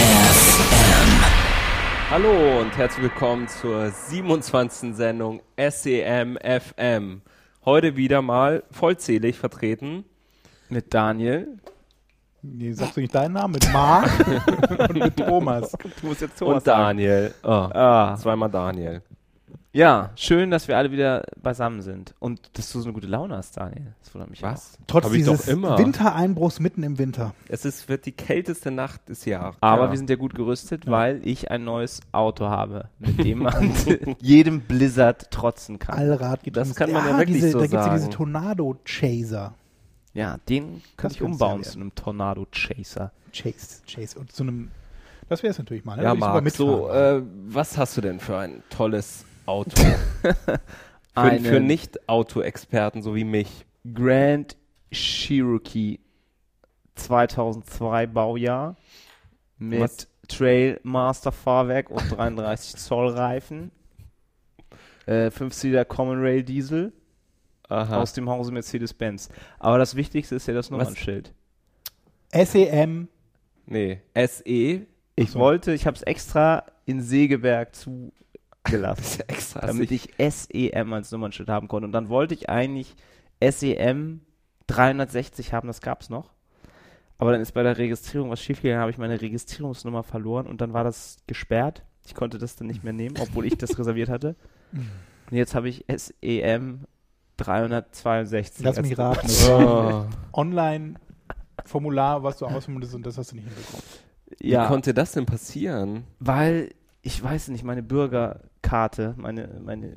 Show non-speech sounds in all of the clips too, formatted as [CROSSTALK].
SEM. Hallo und herzlich willkommen zur 27. Sendung SEM FM. Heute wieder mal vollzählig vertreten mit Daniel. Nee, sagst du nicht deinen Namen? Mit Marc [LAUGHS] und mit Thomas. Du musst jetzt und Daniel. Oh, Ah. Zweimal Daniel. Ja, schön, dass wir alle wieder beisammen sind. Und dass du so eine gute Laune hast, Daniel. Das wundert mich Was? Trotz Hab dieses doch immer. Wintereinbruchs mitten im Winter. Es ist, wird die kälteste Nacht des Jahres. auch. Aber Ja. wir sind ja gut gerüstet, weil ich ein neues Auto habe, mit dem man [LAUGHS] jedem Blizzard trotzen kann. Allrad gibt Das kann man ja wirklich diese, so Da gibt es ja diese sagen. Tornado Chaser. Ja, den könnte ich umbauen ja zu einem Tornado Chaser. Chase, Chase. Und zu einem. Das wäre es natürlich mal. Ne? Ja, Marc, so, äh, was hast du denn für ein tolles Auto? [LAUGHS] für, für Nicht-Auto-Experten so wie mich. Grand Cherokee 2002 Baujahr mit Was? Trailmaster Fahrwerk und 33 [LAUGHS] Zoll Reifen. Äh, 5-Cylinder Common Rail Diesel Aha. aus dem Hause Mercedes-Benz. Aber das Wichtigste ist ja das Nummernschild. SEM. nee, E. SE. Ich so. wollte, ich habe es extra in Segeberg zugelassen, [LAUGHS] extra damit ich SEM als Nummernschild haben konnte. Und dann wollte ich eigentlich SEM 360 haben, das gab es noch. Aber dann ist bei der Registrierung was schiefgegangen, habe ich meine Registrierungsnummer verloren und dann war das gesperrt. Ich konnte das dann nicht mehr nehmen, obwohl ich das [LAUGHS] reserviert hatte. Und jetzt habe ich SEM 362. Lass mich raten. [LAUGHS] Oh. Online-Formular, was du musst und das hast du nicht hinbekommen. Wie Ja, konnte das denn passieren? weil ich weiß nicht, meine Bürgerkarte, meine, meine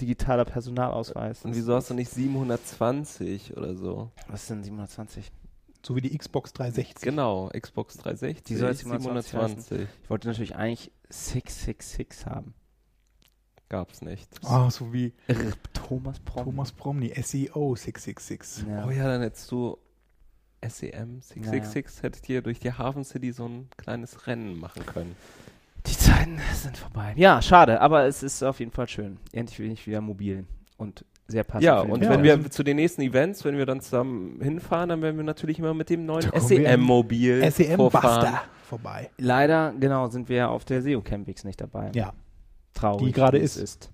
digitaler Personalausweis. Und wieso hast du nicht 720 oder so? Was ist denn 720? So wie die Xbox 360. Genau, Xbox 360. Die soll 720 720. Ich wollte natürlich eigentlich 666 haben. Gab's nicht. Ah, so wie Thomas Prom. Thomas Bromley, SEO 666. Ja. Oh ja, dann hättest du SEM 666, hättet ihr durch die Hafen City so ein kleines Rennen machen können. Die Zeiten sind vorbei. Ja, schade, aber es ist auf jeden Fall schön. Endlich bin ich wieder mobil und sehr passend. Ja, und Ja, wenn wir zu den nächsten Events, wenn wir dann zusammen hinfahren, dann werden wir natürlich immer mit dem neuen SEM-Mobil SEM vorfahren. Buster vorbei. Leider, genau, sind wir auf der SEO Campix nicht dabei. Ja. Traurig. Die gerade wie es ist. ist.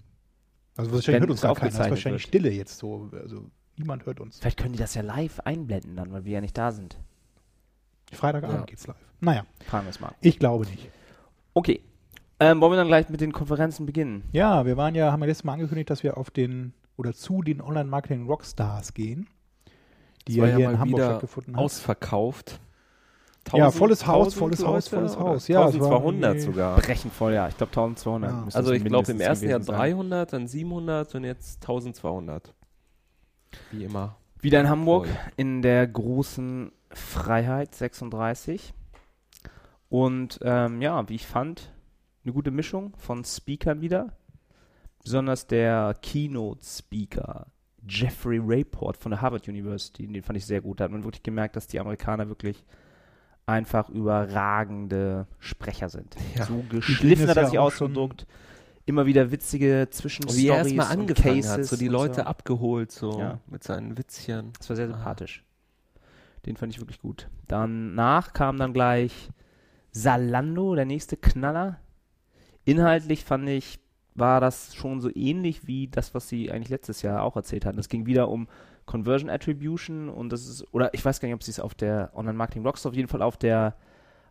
Also Wenn wahrscheinlich hört uns es gar keiner. Das ist wahrscheinlich wird. Stille jetzt so. Also niemand hört uns. Vielleicht können die das ja live einblenden dann, weil wir ja nicht da sind. Freitagabend Ja. geht's live. Naja, Fragen wir es mal. ich glaube nicht. Okay. Ähm, wollen wir dann gleich mit den Konferenzen beginnen? Ja, wir waren ja, haben ja letztes Mal angekündigt, dass wir auf den oder zu den Online-Marketing Rockstars gehen, die ja war hier ja in mal Hamburg wieder stattgefunden haben. Ausverkauft. Ja, volles Haus, 1000 volles Haus, volles Haus. Ja, es war 1200 irgendwie- sogar. Brechen voll, ja. Ich glaube 1200. Ja. Also ich glaube im ersten Jahr gewesen sein. 300, dann 700 und jetzt 1200. Wie immer. Wieder in Hamburg Voll. in der großen Freiheit 36. Und ähm, ja, wie ich fand, eine gute Mischung von Speakern wieder. Besonders der Keynote-Speaker Jeffrey Rayport von der Harvard University, den fand ich sehr gut. Da hat man wirklich gemerkt, dass die Amerikaner wirklich einfach überragende Sprecher sind. Ja. So geschliffen es hat er ja sich ausgedruckt. Immer wieder witzige Zwischenstories Wie er erstmal und angefangen Cases hat, so die Leute so. abgeholt, so Ja. mit seinen Witzchen. Das war sehr Ah. sympathisch. Den fand ich wirklich gut. Danach kam dann gleich Salando, der nächste Knaller. Inhaltlich fand ich, war das schon so ähnlich wie das, was sie eigentlich letztes Jahr auch erzählt hatten. Es ging wieder um Conversion Attribution und das ist, oder ich weiß gar nicht, ob sie es auf der Online-Marketing Rockstar, auf jeden Fall auf der,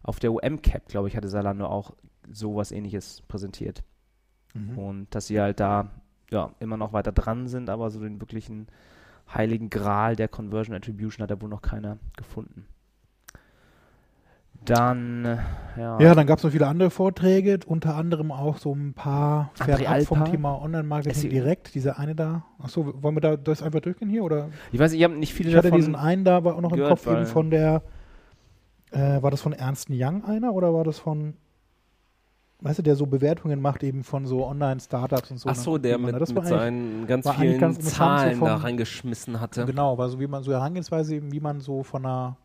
auf der OM-Cap, glaube ich, hatte Salando auch sowas ähnliches präsentiert. Mhm. Und dass sie halt da ja, immer noch weiter dran sind, aber so den wirklichen heiligen Gral der Conversion Attribution hat da wohl noch keiner gefunden. Dann, äh, ja. Ja, dann gab es noch viele andere Vorträge, unter anderem auch so ein paar fernab vom. Thema Online-Marketing direkt. Dieser eine da. Achso, wollen wir da das einfach durchgehen hier? Oder? ich weiß, ich habe nicht viele Ich hatte davon. diesen einen da, war auch noch im Kopf eben von der Äh, war das von Ernst Young einer oder war das von, weißt du, der so Bewertungen macht eben von so Online-Startups und so. Ach so, ne? der mit, mit seinen ganz vielen ganz interessant, so Zahlen da reingeschmissen hatte. Genau, war so wie man so Herangehensweise eben, wie man so von einer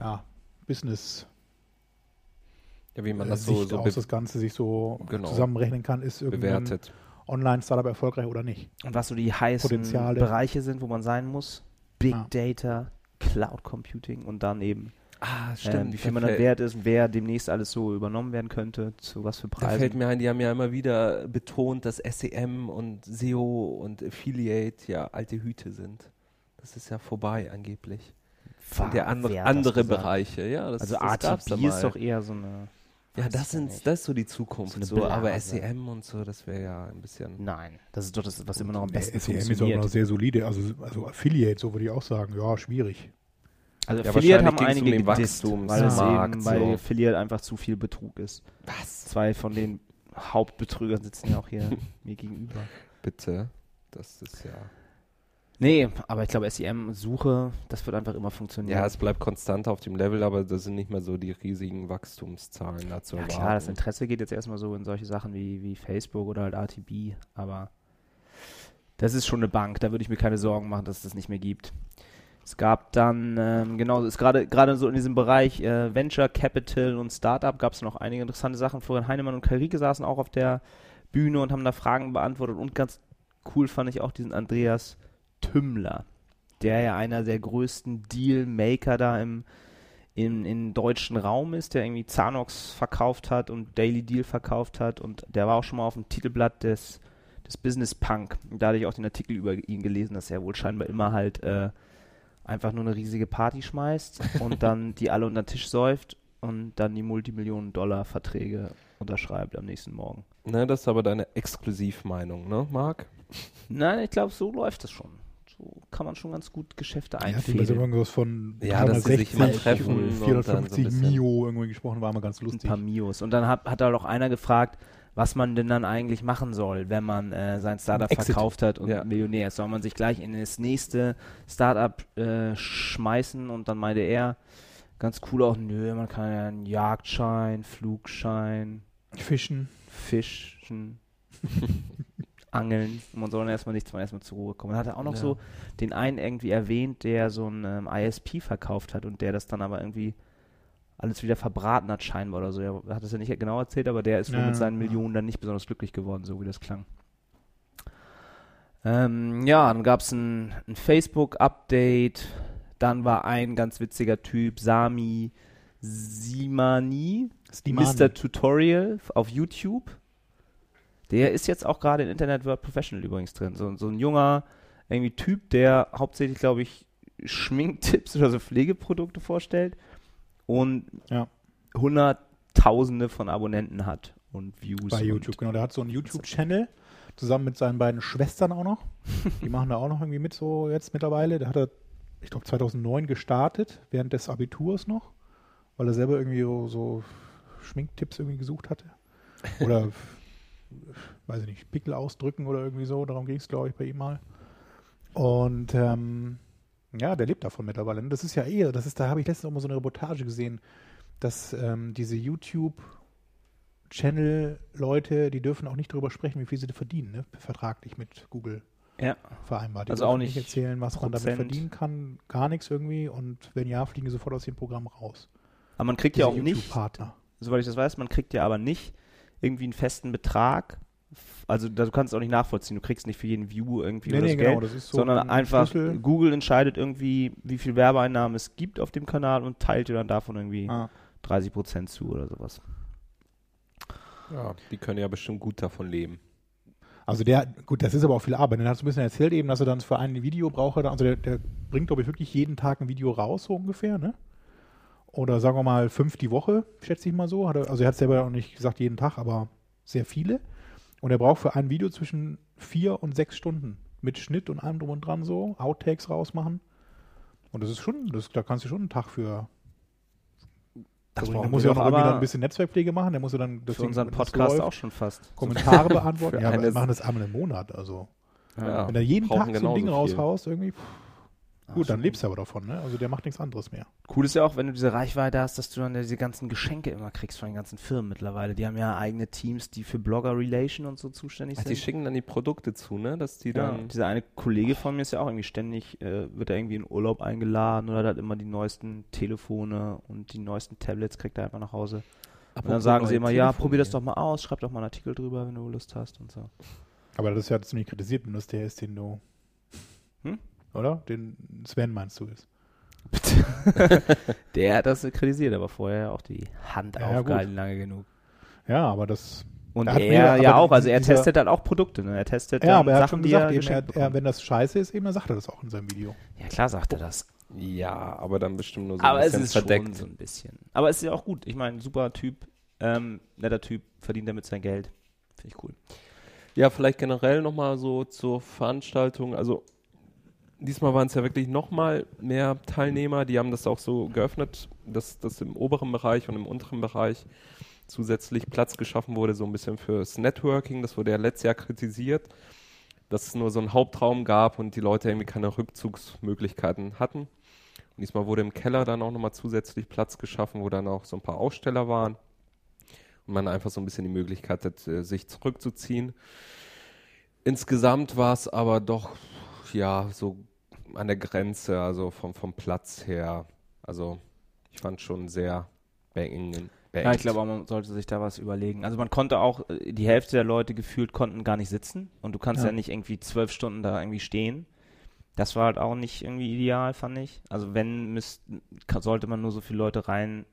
ja, Business Ja, wie man äh, das so, Sicht so aus be das Ganze sich so Genau. zusammenrechnen kann, ist bewertet. Online-Startup erfolgreich oder nicht. Und was so die heißen Potenziale. Bereiche sind, wo man sein muss. Big Ja. Data, Cloud Computing und dann eben, Ah, ähm, wie viel man dann wert ist, wer demnächst alles so übernommen werden könnte, zu was für da Preisen. fällt mir ein, die haben ja immer wieder betont, dass SEM und SEO und Affiliate ja alte Hüte sind. Das ist ja vorbei angeblich. War- Und der andere, andere? Bereiche, ja. Das, Also das gab's da ist doch eher so eine. Ja, das, sind, nicht. das ist so die Zukunft. So So, aber. SEM und so, das wäre ja ein bisschen. Nein, das ist doch das, was immer noch am Nee, besten SEM ist auch funktioniert. noch sehr solide, also, also Affiliate, so würde ich auch sagen, ja, schwierig. Also Ja, Affiliate haben um einige den gedisst, weil es eben bei so. Affiliate einfach zu viel Betrug ist. Was? Zwei von den Hauptbetrügern sitzen ja auch hier [LAUGHS] mir gegenüber. Bitte. Das ist ja. Nee, aber ich glaube SEM-Suche, das wird einfach immer funktionieren. Ja, es bleibt konstant auf dem Level, aber das sind nicht mehr so die riesigen Wachstumszahlen dazu. Ja klar, das Interesse geht jetzt erstmal so in solche Sachen wie, wie Facebook oder halt RTB, aber das ist schon eine Bank, da würde ich mir keine Sorgen machen, dass es das nicht mehr gibt. Es gab dann, ähm, genau, es ist gerade gerade so in diesem Bereich äh, Venture Capital und Startup gab es noch einige interessante Sachen. Florian Heinemann und Kai Rieke saßen auch auf der Bühne und haben da Fragen beantwortet und ganz cool fand ich auch diesen Andreas Tümmler, der ja einer der größten Deal-Maker da im, im, im deutschen Raum ist, der irgendwie Zanox verkauft hat und Daily Deal verkauft hat und der war auch schon mal auf dem Titelblatt des, des Business Punk. Da hatte ich auch den Artikel über ihn gelesen, dass er wohl scheinbar immer halt äh, einfach nur eine riesige Party schmeißt und [LAUGHS] dann die alle unter den Tisch säuft und dann die Multimillionen-Dollar-Verträge unterschreibt am nächsten Morgen. Ne, das ist aber deine Exklusivmeinung, ne, Marc? Nein, ich glaube, so läuft das schon. So kann man schon ganz gut Geschäfte Er so einfädeln. irgendwas von Ja, dass sie sich 360 mal treffen und dann so ein 450 bisschen- Mio irgendwie gesprochen, war immer ganz ein lustig. paar Mios. Und dann hat, hat da doch einer gefragt, was man denn dann eigentlich machen soll, wenn man äh, sein Startup Exit. verkauft hat und Ja. Millionär ist. Soll man sich gleich in das nächste Startup äh, schmeißen? Und dann meinte er, ganz cool auch, nö, man kann ja einen Jagdschein, Flugschein, Fischen. Fischen, [LAUGHS] Angeln. Und man soll dann erstmal nichts, man erstmal zur Ruhe kommen. Dann hat er auch noch Ja. so den einen irgendwie erwähnt, der so ein ähm, ISP verkauft hat und der das dann aber irgendwie alles wieder verbraten hat scheinbar oder so. Er hat es ja nicht genau erzählt, aber der ist wohl Ja, mit seinen. Millionen dann nicht besonders glücklich geworden, so wie das klang. Ähm, ja, dann gab es ein, ein Facebook-Update. Dann war ein ganz witziger Typ, Sami Simani, Slimani. Mr. Tutorial auf YouTube. Der ist jetzt auch gerade in Internet World Professional übrigens drin. So, so ein junger irgendwie Typ, der hauptsächlich, glaube ich, Schminktipps oder so Pflegeprodukte vorstellt und Ja. hunderttausende von Abonnenten hat und Views. Bei YouTube, genau. Der hat so einen YouTube-Channel, zusammen mit seinen beiden Schwestern auch noch. [LAUGHS] Die machen da auch noch irgendwie mit so jetzt mittlerweile. Der hat er, ich glaube, 2009 gestartet, während des Abiturs noch, weil er selber irgendwie so, so Schminktipps irgendwie gesucht hatte. Oder, [LAUGHS] weiß ich nicht, Pickel ausdrücken oder irgendwie so. Darum ging es, glaube ich, bei ihm mal. Und ähm, ja, der lebt davon mittlerweile. Das ist ja eh, das ist, da habe ich letztens auch mal so eine Reportage gesehen, dass ähm, diese YouTube Channel-Leute, die dürfen auch nicht darüber sprechen, wie viel sie da verdienen, ne? vertraglich mit Google Ja. vereinbart. Die Also dürfen auch nicht erzählen, was man damit Prozent. verdienen kann, gar nichts irgendwie. Und wenn ja, fliegen sie sofort aus dem Programm raus. Aber man kriegt ja Diese auch nicht, soweit ich das weiß, man kriegt ja aber nicht irgendwie einen festen Betrag. Also da- du kannst es auch nicht nachvollziehen. Du kriegst nicht für jeden View irgendwie oder das Geld, das ist so sondern ein einfach Schlüssel. Google entscheidet irgendwie, wie viel Werbeeinnahmen es gibt auf dem Kanal und teilt dir dann davon irgendwie Ah, 30 Prozent zu oder sowas. Ja, die können ja bestimmt gut davon leben. Also der, gut, das ist aber auch viel Arbeit. Dann hast du ein bisschen erzählt eben, dass er dann für ein Video braucht, er also der, der bringt, glaube ich, wirklich jeden Tag ein Video raus, so ungefähr, ne? Oder sagen wir mal fünf die Woche, schätze ich mal so. Hat er, also er hat selber auch nicht gesagt jeden Tag, aber sehr viele. Und er braucht für ein Video zwischen vier und sechs Stunden mit Schnitt und allem drum und dran so, Outtakes rausmachen. Und das ist schon, das, da kannst du schon einen Tag für. Das Also, der muss ja auch noch irgendwie dann ein bisschen Netzwerkpflege machen, der muss ja dann das für unseren Podcast läuft, auch schon fast. Kommentare [LAUGHS] beantworten. Ja, aber wir machen das einmal im Monat. Also Ja. wenn du jeden Tag so ein Ding viel. raushaust, irgendwie. pff, Gut, dann lebst du aber davon, ne? Also der macht nichts anderes mehr. Cool ist ja auch, wenn du diese Reichweite hast, dass du dann diese ganzen Geschenke immer kriegst von den ganzen Firmen mittlerweile. Die haben ja eigene Teams, die für Blogger Relation und so zuständig Ach, sind. die schicken dann die Produkte zu, ne? Dass die ja, dann. dieser eine Kollege von mir ist ja auch irgendwie ständig, äh, wird er irgendwie in Urlaub eingeladen oder hat immer die neuesten Telefone und die neuesten Tablets kriegt er einfach nach Hause. Und dann sagen sie immer, ja, Telefone probier das doch mal aus, schreib doch mal einen Artikel drüber, wenn du Lust hast und so. Aber das ist ja ziemlich kritisiert, wenn das der ist, den du. Hm? Oder? Den Sven meinst du ist. [LAUGHS] Der hat das kritisiert, aber vorher auch die Hand Ja, ja, aufgehalten, lange genug. Ja, aber das. Und Er hat er, mir- ja auch, also er testet halt auch Produkte, ne? Er testet Ja, dann aber er hat Sachen, die gesagt, er eben, er, er, bekommt. wenn das scheiße ist, eben, dann sagt er das auch in seinem Video. Ja, klar sagt er das. Ja, aber dann bestimmt nur so aber ein es bisschen ist verdeckt. schon so ein bisschen. Aber es ist ja auch gut. Ich meine, super Typ, ähm, netter Typ, verdient damit sein Geld. Finde ich cool. Ja, vielleicht generell nochmal so zur Veranstaltung. Also diesmal waren es ja wirklich nochmal mehr Teilnehmer. Die haben das auch so geöffnet, dass, dass im oberen Bereich und im unteren Bereich zusätzlich Platz geschaffen wurde, so ein bisschen fürs Networking. Das wurde ja letztes Jahr kritisiert, dass es nur so einen Hauptraum gab und die Leute irgendwie keine Rückzugsmöglichkeiten hatten. Und diesmal wurde im Keller dann auch nochmal zusätzlich Platz geschaffen, wo dann auch so ein paar Aussteller waren und man einfach so ein bisschen die Möglichkeit hat, äh, sich zurückzuziehen. Insgesamt war es aber doch, ja, so an der Grenze, also vom, vom Platz her. Also ich fand schon sehr beengen. Ja, ich glaube auch, man sollte sich da was überlegen. Also man konnte auch, äh, die Hälfte der Leute gefühlt konnten gar nicht sitzen und du kannst ja, Ja. nicht irgendwie zwölf Stunden da irgendwie stehen. Das war halt auch nicht irgendwie ideal, fand ich. Also wenn, müsst, sollte man nur so viele Leute rein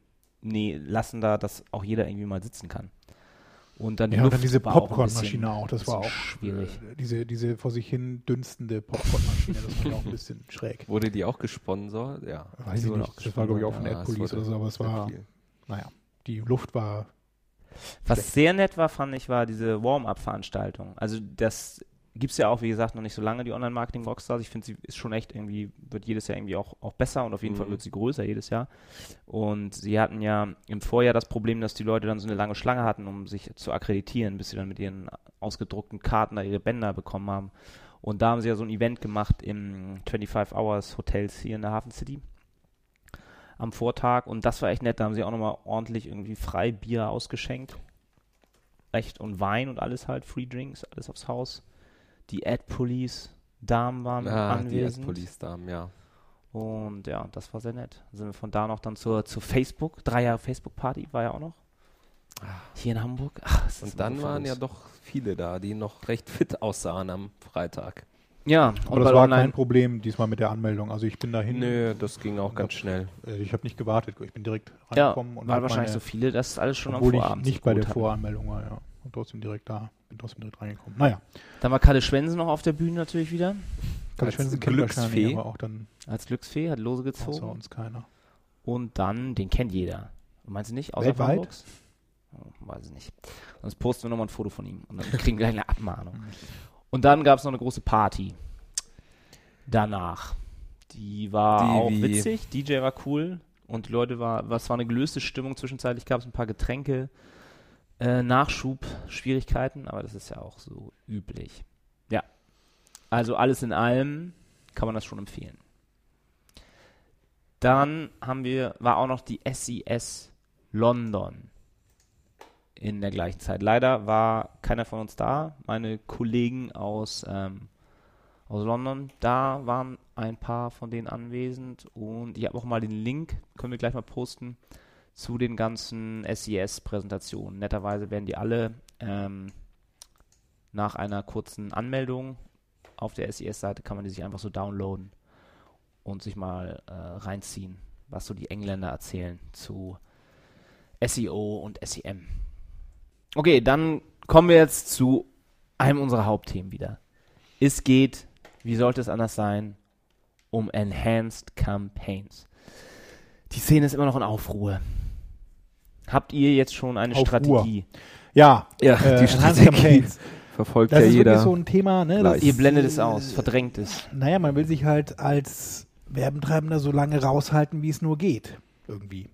nee, lassen da, dass auch jeder irgendwie mal sitzen kann. Und dann die Ja, und dann diese Popcornmaschine auch, das war auch schwierig. äh, Diese, diese vor sich hin dünstende Popcornmaschine, das war ja auch ein bisschen [LAUGHS] schräg. Wurde die auch gesponsert? Ja. Weiß ich nicht, das war glaube ich auch von Ja, Ad es Police wurde oder so, aber es war, viel. naja, die Luft war, Was sehr nett war, fand ich, war diese Warm-Up-Veranstaltung. Also das gibt es ja auch, wie gesagt, noch nicht so lange, die Online-Marketing-Rockstars. Ich finde, sie ist schon echt irgendwie, wird jedes Jahr irgendwie auch, auch besser und auf jeden Mhm. Fall wird sie größer jedes Jahr. Und sie hatten ja im Vorjahr das Problem, dass die Leute dann so eine lange Schlange hatten, um sich zu akkreditieren, bis sie dann mit ihren ausgedruckten Karten da ihre Bänder bekommen haben. Und da haben sie ja so ein Event gemacht im 25 Hours Hotels hier in der Hafen City am Vortag und das war echt nett. Da haben sie auch nochmal ordentlich irgendwie frei Bier ausgeschenkt. Echt und Wein und alles halt, Free Drinks, alles aufs Haus. Die Ad Police Damen waren Ah, die anwesend. Police-Damen, ja. Und ja, das war sehr nett. Dann sind wir von da noch dann zur, zur Facebook, drei Jahre Facebook-Party war ja auch noch. Hier in Hamburg. Ach, Und dann waren ja doch viele da, die noch recht fit aussahen am Freitag. Ja, aber das war Online. kein Problem diesmal mit der Anmeldung. Also ich bin dahin, Nö, das ging auch ganz schnell. äh, ich habe nicht gewartet, ich bin direkt Ja, reingekommen und waren hab wahrscheinlich meine, so viele, dass alles schon am obwohl ich Vorabend nicht bei der. Voranmeldung war, ja. Und trotzdem direkt da, bin trotzdem direkt reingekommen. Naja, Dann war Kalle Schwensen noch auf der Bühne natürlich wieder. Kalle Als Schwensen kennt Glücksfee. aber auch dann Als Glücksfee, hat Lose außer gezogen. uns keiner. Und dann, den kennt jeder. Meinst du nicht? Außer Weltweit? Hamburgs? Oh, weiß ich nicht. Sonst posten wir nochmal ein Foto von ihm und dann kriegen wir gleich eine Abmahnung. [LAUGHS] Und dann gab es noch eine große Party. Danach. Die war Die auch wie- witzig. DJ war cool. Und die Leute war, was war eine gelöste Stimmung. Zwischenzeitlich gab es ein paar Getränke, äh, Nachschub, Schwierigkeiten, aber das ist ja auch so üblich. Ja. Also alles in allem kann man das schon empfehlen. Dann haben wir, war auch noch die SES London in der gleichen Zeit. Leider war keiner von uns da. Meine Kollegen aus, ähm, aus London, da waren ein paar von denen anwesend und ich habe auch mal den Link, können wir gleich mal posten, zu den ganzen SES-Präsentationen. Netterweise werden die alle ähm, nach einer kurzen Anmeldung auf der SES-Seite kann man die sich einfach so downloaden und sich mal äh, reinziehen, was so die Engländer erzählen zu SEO und SEM. Okay, dann kommen wir jetzt zu einem unserer Hauptthemen wieder. Es geht, wie sollte es anders sein, um Enhanced Campaigns. Die Szene ist immer noch in Aufruhr. Habt ihr jetzt schon eine Aufruhr. Strategie? Ja, Ja, äh, die Strategie [LAUGHS] verfolgt Das ja ist jeder. wirklich so ein Thema, ne? Das, Ihr blendet es aus, verdrängt es. Naja, man will sich halt als Werbentreibender so lange raushalten, wie es nur geht. Irgendwie.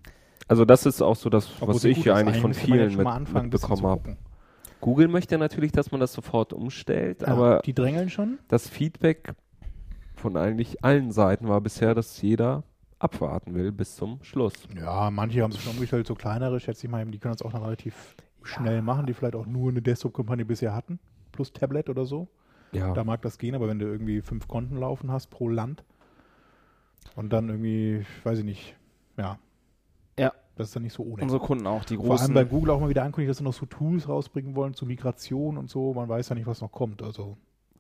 also das ist auch so das, Obwohl was ich ja ist. eigentlich von vielen schon mit, mitbekommen habe. Google möchte natürlich, dass man das sofort umstellt, Ja, aber die drängeln schon. das Feedback von eigentlich allen Seiten war bisher, dass jeder abwarten will bis zum Schluss. Ja, manche haben es schon umgestellt, so kleinere, schätze ich mal, die können das auch dann relativ schnell machen, die vielleicht auch nur eine Desktop-Kampagne bisher hatten, plus Tablet oder so. Ja, Da mag das gehen, aber wenn du irgendwie fünf Konten laufen hast pro Land und dann irgendwie, weiß ich nicht, ja. Ja. Das ist dann nicht so ohne. Unsere Kunden auch, die Vor allem großen. bei Google auch mal wieder ankündigt, dass sie noch so Tools rausbringen wollen zur Migration und so. Man weiß ja nicht, was noch kommt. Also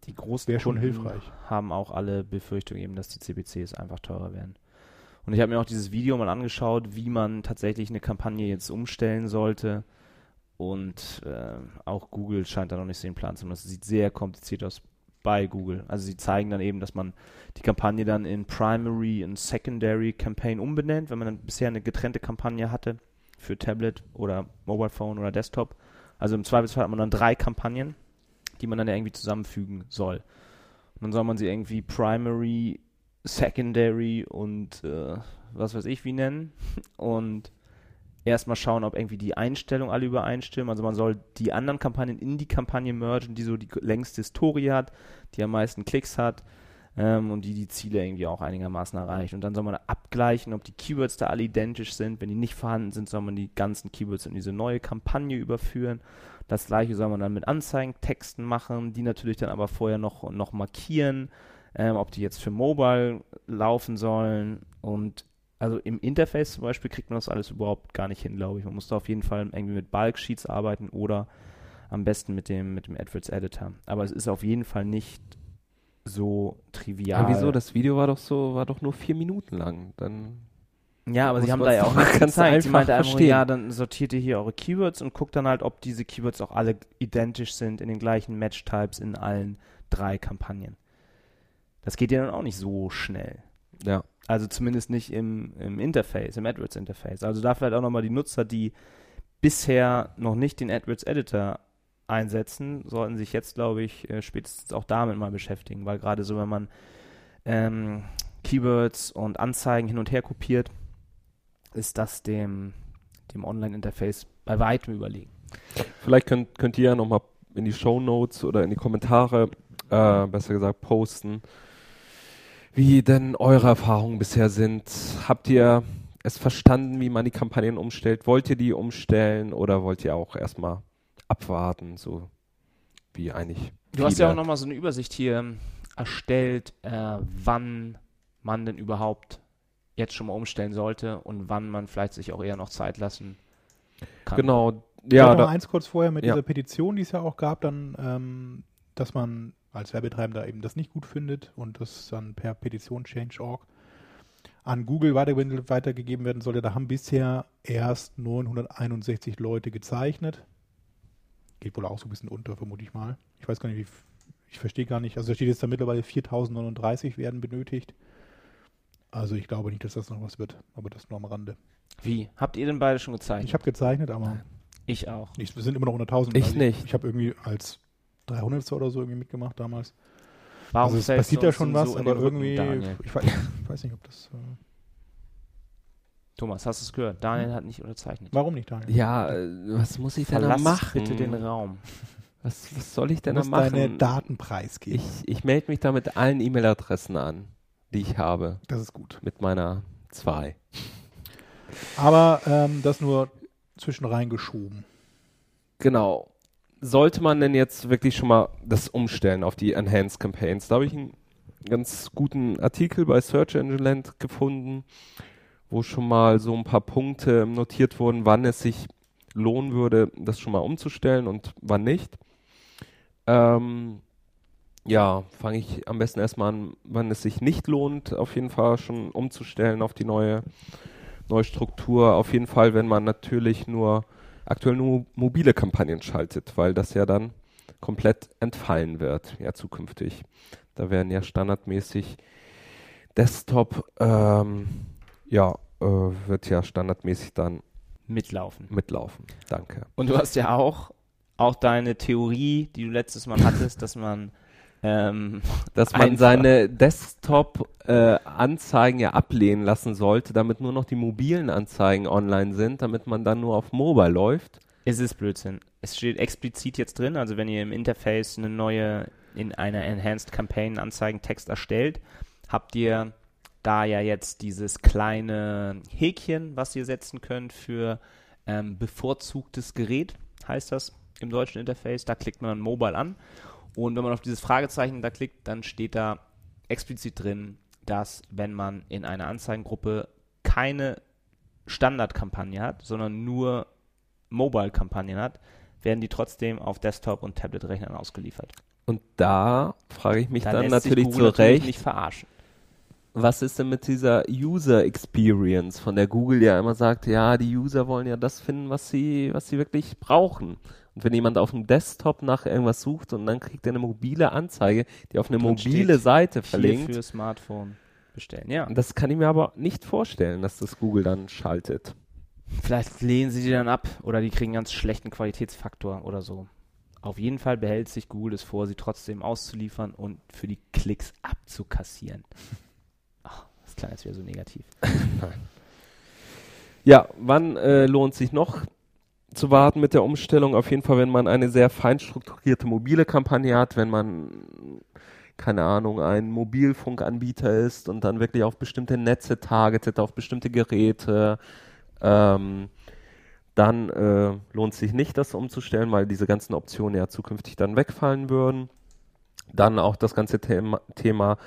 Die großen Wäre schon hilfreich. haben auch alle Befürchtungen eben, dass die CPCs einfach teurer werden. Und ich habe mir auch dieses Video mal angeschaut, wie man tatsächlich eine Kampagne jetzt umstellen sollte. Und äh, auch Google scheint da noch nicht so den Plan zu haben. Das sieht sehr kompliziert aus bei Google. Also sie zeigen dann eben, dass man die Kampagne dann in Primary und Secondary Campaign umbenennt, wenn man dann bisher eine getrennte Kampagne hatte für Tablet oder Mobile Phone oder Desktop. Also im Zweifelsfall hat man dann drei Kampagnen, die man dann irgendwie zusammenfügen soll. Und dann soll man sie irgendwie Primary, Secondary und äh, was weiß ich wie nennen. Und erstmal schauen, ob irgendwie die Einstellungen alle übereinstimmen. Also man soll die anderen Kampagnen in die Kampagne mergen, die so die längste Historie hat, die am meisten Klicks hat ähm, und die die Ziele irgendwie auch einigermaßen erreicht. Und dann soll man abgleichen, ob die Keywords da alle identisch sind. Wenn die nicht vorhanden sind, soll man die ganzen Keywords in diese neue Kampagne überführen. Das gleiche soll man dann mit Anzeigentexten machen, die natürlich dann aber vorher noch, noch markieren, ähm, ob die jetzt für Mobile laufen sollen. Und also im Interface zum Beispiel kriegt man das alles überhaupt gar nicht hin, glaube ich. Man muss da auf jeden Fall irgendwie mit Bulk Sheets arbeiten oder am besten mit dem, mit dem AdWords Editor. Aber es ist auf jeden Fall nicht so trivial. aber wieso? Das Video war doch so, war doch nur vier Minuten lang. Dann Ja, aber sie haben da ja auch nichts [LAUGHS] ganz gezeigt. Sie meinte einfach, ja, dann sortiert ihr hier eure Keywords und guckt dann halt, ob diese Keywords auch alle identisch sind in den gleichen Match-Types in allen drei Kampagnen. Das geht ja dann auch nicht so schnell. ja. Also zumindest nicht im, im Interface, im AdWords-Interface. Also da vielleicht auch nochmal die Nutzer, die bisher noch nicht den AdWords-Editor einsetzen, sollten sich jetzt, glaube ich, äh, spätestens auch damit mal beschäftigen, weil gerade so, wenn man ähm, Keywords und Anzeigen hin und her kopiert, ist das dem, dem Online-Interface bei weitem überlegen. Vielleicht könnt, könnt ihr ja nochmal in die Show Notes oder in die Kommentare, äh, besser gesagt, posten, wie denn eure Erfahrungen bisher sind. Habt ihr es verstanden, wie man die Kampagnen umstellt? Wollt ihr die umstellen oder wollt ihr auch erstmal abwarten, so wie eigentlich? Du hast ja auch nochmal so eine Übersicht hier ähm, erstellt, äh, wann man denn überhaupt jetzt schon mal umstellen sollte und wann man vielleicht sich auch eher noch Zeit lassen kann. Genau, Ja, ja, noch da, eins kurz vorher mit Ja. dieser Petition, die es ja auch gab, dann, ähm, dass man als Werbetreibender eben das nicht gut findet und das dann per Petition Change.org an Google weiter, weitergegeben werden sollte. Da haben bisher erst 961 Leute gezeichnet. Geht wohl auch so ein bisschen unter, vermute ich mal. Ich weiß gar nicht, wie, ich verstehe gar nicht. Also da steht jetzt da mittlerweile 4039 werden benötigt. Also ich glaube nicht, dass das noch was wird, aber das nur am Rande. Wie? Habt ihr denn beide schon gezeichnet? Ich habe gezeichnet, aber Ich auch. ich, wir sind immer noch unter 1000. Ich Also nicht. Ich habe irgendwie als 300. oder so irgendwie mitgemacht damals. Warum also es passiert ja schon was, so in aber Rücken, irgendwie, Daniel? ich weiß, ich weiß nicht, ob das, äh, Thomas, hast du es gehört? Daniel hat nicht unterzeichnet. warum nicht, Daniel? ja, äh, was muss ich denn da machen? bitte den Raum. Was, was soll ich denn da musst deine machen? Daten preisgeben. Ich, ich melde mich da mit allen E-Mail-Adressen an, die ich habe, das ist gut. mit meiner 2. Aber ähm, das nur zwischen reingeschoben. Genau. Sollte man denn jetzt wirklich schon mal das umstellen auf die Enhanced Campaigns? Da habe ich einen ganz guten Artikel bei Search Engine Land gefunden, wo schon mal so ein paar Punkte notiert wurden, wann es sich lohnen würde, das schon mal umzustellen und wann nicht. Ähm, ja, fange ich am besten erstmal an, wann es sich nicht lohnt, auf jeden Fall schon umzustellen auf die neue, neue Struktur. Auf jeden Fall, wenn man natürlich nur aktuell nur mobile Kampagnen schaltet, weil das ja dann komplett entfallen wird, ja zukünftig. Da werden ja standardmäßig Desktop, ähm, ja, äh, wird ja standardmäßig dann Mitlaufen. mitlaufen. Danke. Und du hast ja auch, auch deine Theorie, die du letztes Mal hattest, dass man ähm, [LAUGHS] Dass man Einfach. seine Desktop-Anzeigen ja ablehnen lassen sollte, damit nur noch die mobilen Anzeigen online sind, damit man dann nur auf Mobile läuft. Es ist Blödsinn. Es steht explizit jetzt drin, also wenn ihr im Interface eine neue, in einer Enhanced Campaign Anzeigentext erstellt, habt ihr da ja jetzt dieses kleine Häkchen, was ihr setzen könnt für ähm, bevorzugtes Gerät, heißt das im deutschen Interface. Da klickt man dann Mobile an. Und wenn man auf dieses Fragezeichen da klickt, dann steht da explizit drin, dass wenn man in einer Anzeigengruppe keine Standardkampagne hat, sondern nur Mobile-Kampagnen hat, werden die trotzdem auf Desktop- und Tablet-Rechnern ausgeliefert. Und da frage ich mich Da dann sich natürlich zu Recht, nicht verarschen. was ist denn mit dieser User Experience, von der Google ja immer sagt, ja, die User wollen ja das finden, was sie, was sie wirklich brauchen. Und wenn jemand auf dem Desktop nach irgendwas sucht und dann kriegt er eine mobile Anzeige, die auf eine Drin mobile Seite Hier verlinkt, für Smartphone bestellen. Ja. das kann ich mir aber nicht vorstellen, dass das Google dann schaltet. Vielleicht lehnen sie die dann ab oder die kriegen einen ganz schlechten Qualitätsfaktor oder so. Auf jeden Fall behält sich Google es vor, sie trotzdem auszuliefern und für die Klicks abzukassieren. Ach, [LAUGHS] das klang jetzt wieder so negativ. [LAUGHS] Ja, wann äh, lohnt sich noch zu warten mit der Umstellung? Auf jeden Fall, wenn man eine sehr fein strukturierte mobile Kampagne hat, wenn man, keine Ahnung, ein Mobilfunkanbieter ist und dann wirklich auf bestimmte Netze targetet, auf bestimmte Geräte, ähm, dann äh, lohnt sich nicht, das umzustellen, weil diese ganzen Optionen ja zukünftig dann wegfallen würden. Dann auch das ganze Thema, Thema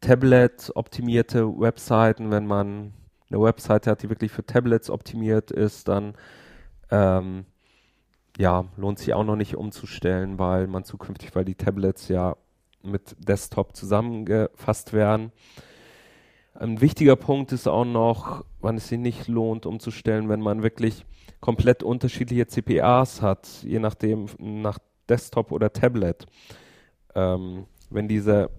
Tablet-optimierte Webseiten, wenn man eine Webseite hat, die wirklich für Tablets optimiert ist, dann ähm, ja, lohnt sich auch noch nicht umzustellen, weil man zukünftig, weil die Tablets ja mit Desktop zusammengefasst werden. Ein wichtiger Punkt ist auch noch, wann es sich nicht lohnt umzustellen, wenn man wirklich komplett unterschiedliche CPAs hat, je nachdem nach Desktop oder Tablet. Ähm, wenn diese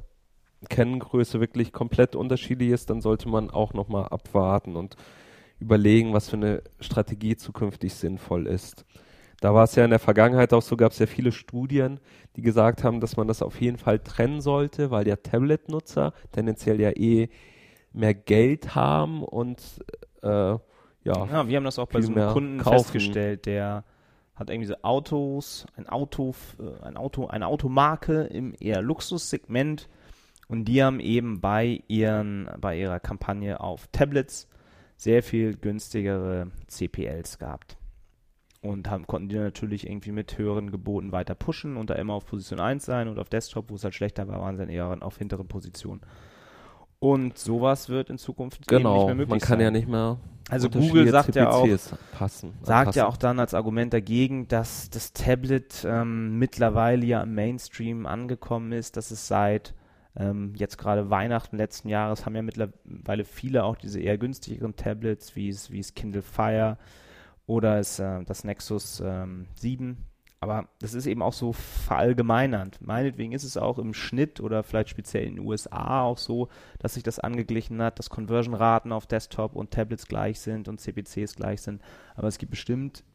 Kenngröße wirklich komplett unterschiedlich ist, dann sollte man auch nochmal abwarten und überlegen, was für eine Strategie zukünftig sinnvoll ist. Da war es ja in der Vergangenheit auch so, gab es ja viele Studien, die gesagt haben, dass man das auf jeden Fall trennen sollte, weil ja Tablet-Nutzer tendenziell ja eh mehr Geld haben und äh, ja, Ja, wir haben das auch bei so einem Kunden kaufen. festgestellt, der hat irgendwie so Autos, ein Auto, äh, ein Auto, eine Automarke im eher Luxussegment und die haben eben bei ihren, bei ihrer Kampagne auf Tablets sehr viel günstigere CPLs gehabt. Und haben, konnten die natürlich irgendwie mit höheren Geboten weiter pushen und da immer auf Position 1 sein und auf Desktop, wo es halt schlechter war, waren sie dann eher auf hinteren Positionen. Und sowas wird in Zukunft eben nicht genau, mehr möglich man kann sein. ja nicht mehr Also Google sagt ja auch, passen, sagt ja auch dann als Argument dagegen, dass das Tablet ähm, mittlerweile ja im Mainstream angekommen ist, dass es seit ähm, jetzt gerade Weihnachten letzten Jahres haben ja mittlerweile viele auch diese eher günstigeren Tablets, wie es, wie es Kindle Fire oder es, äh, das Nexus ähm, 7. Aber das ist eben auch so verallgemeinernd. Meinetwegen ist es auch im Schnitt oder vielleicht speziell in den USA auch so, dass sich das angeglichen hat, dass Conversion-Raten auf Desktop und Tablets gleich sind und CPCs gleich sind. Aber es gibt bestimmt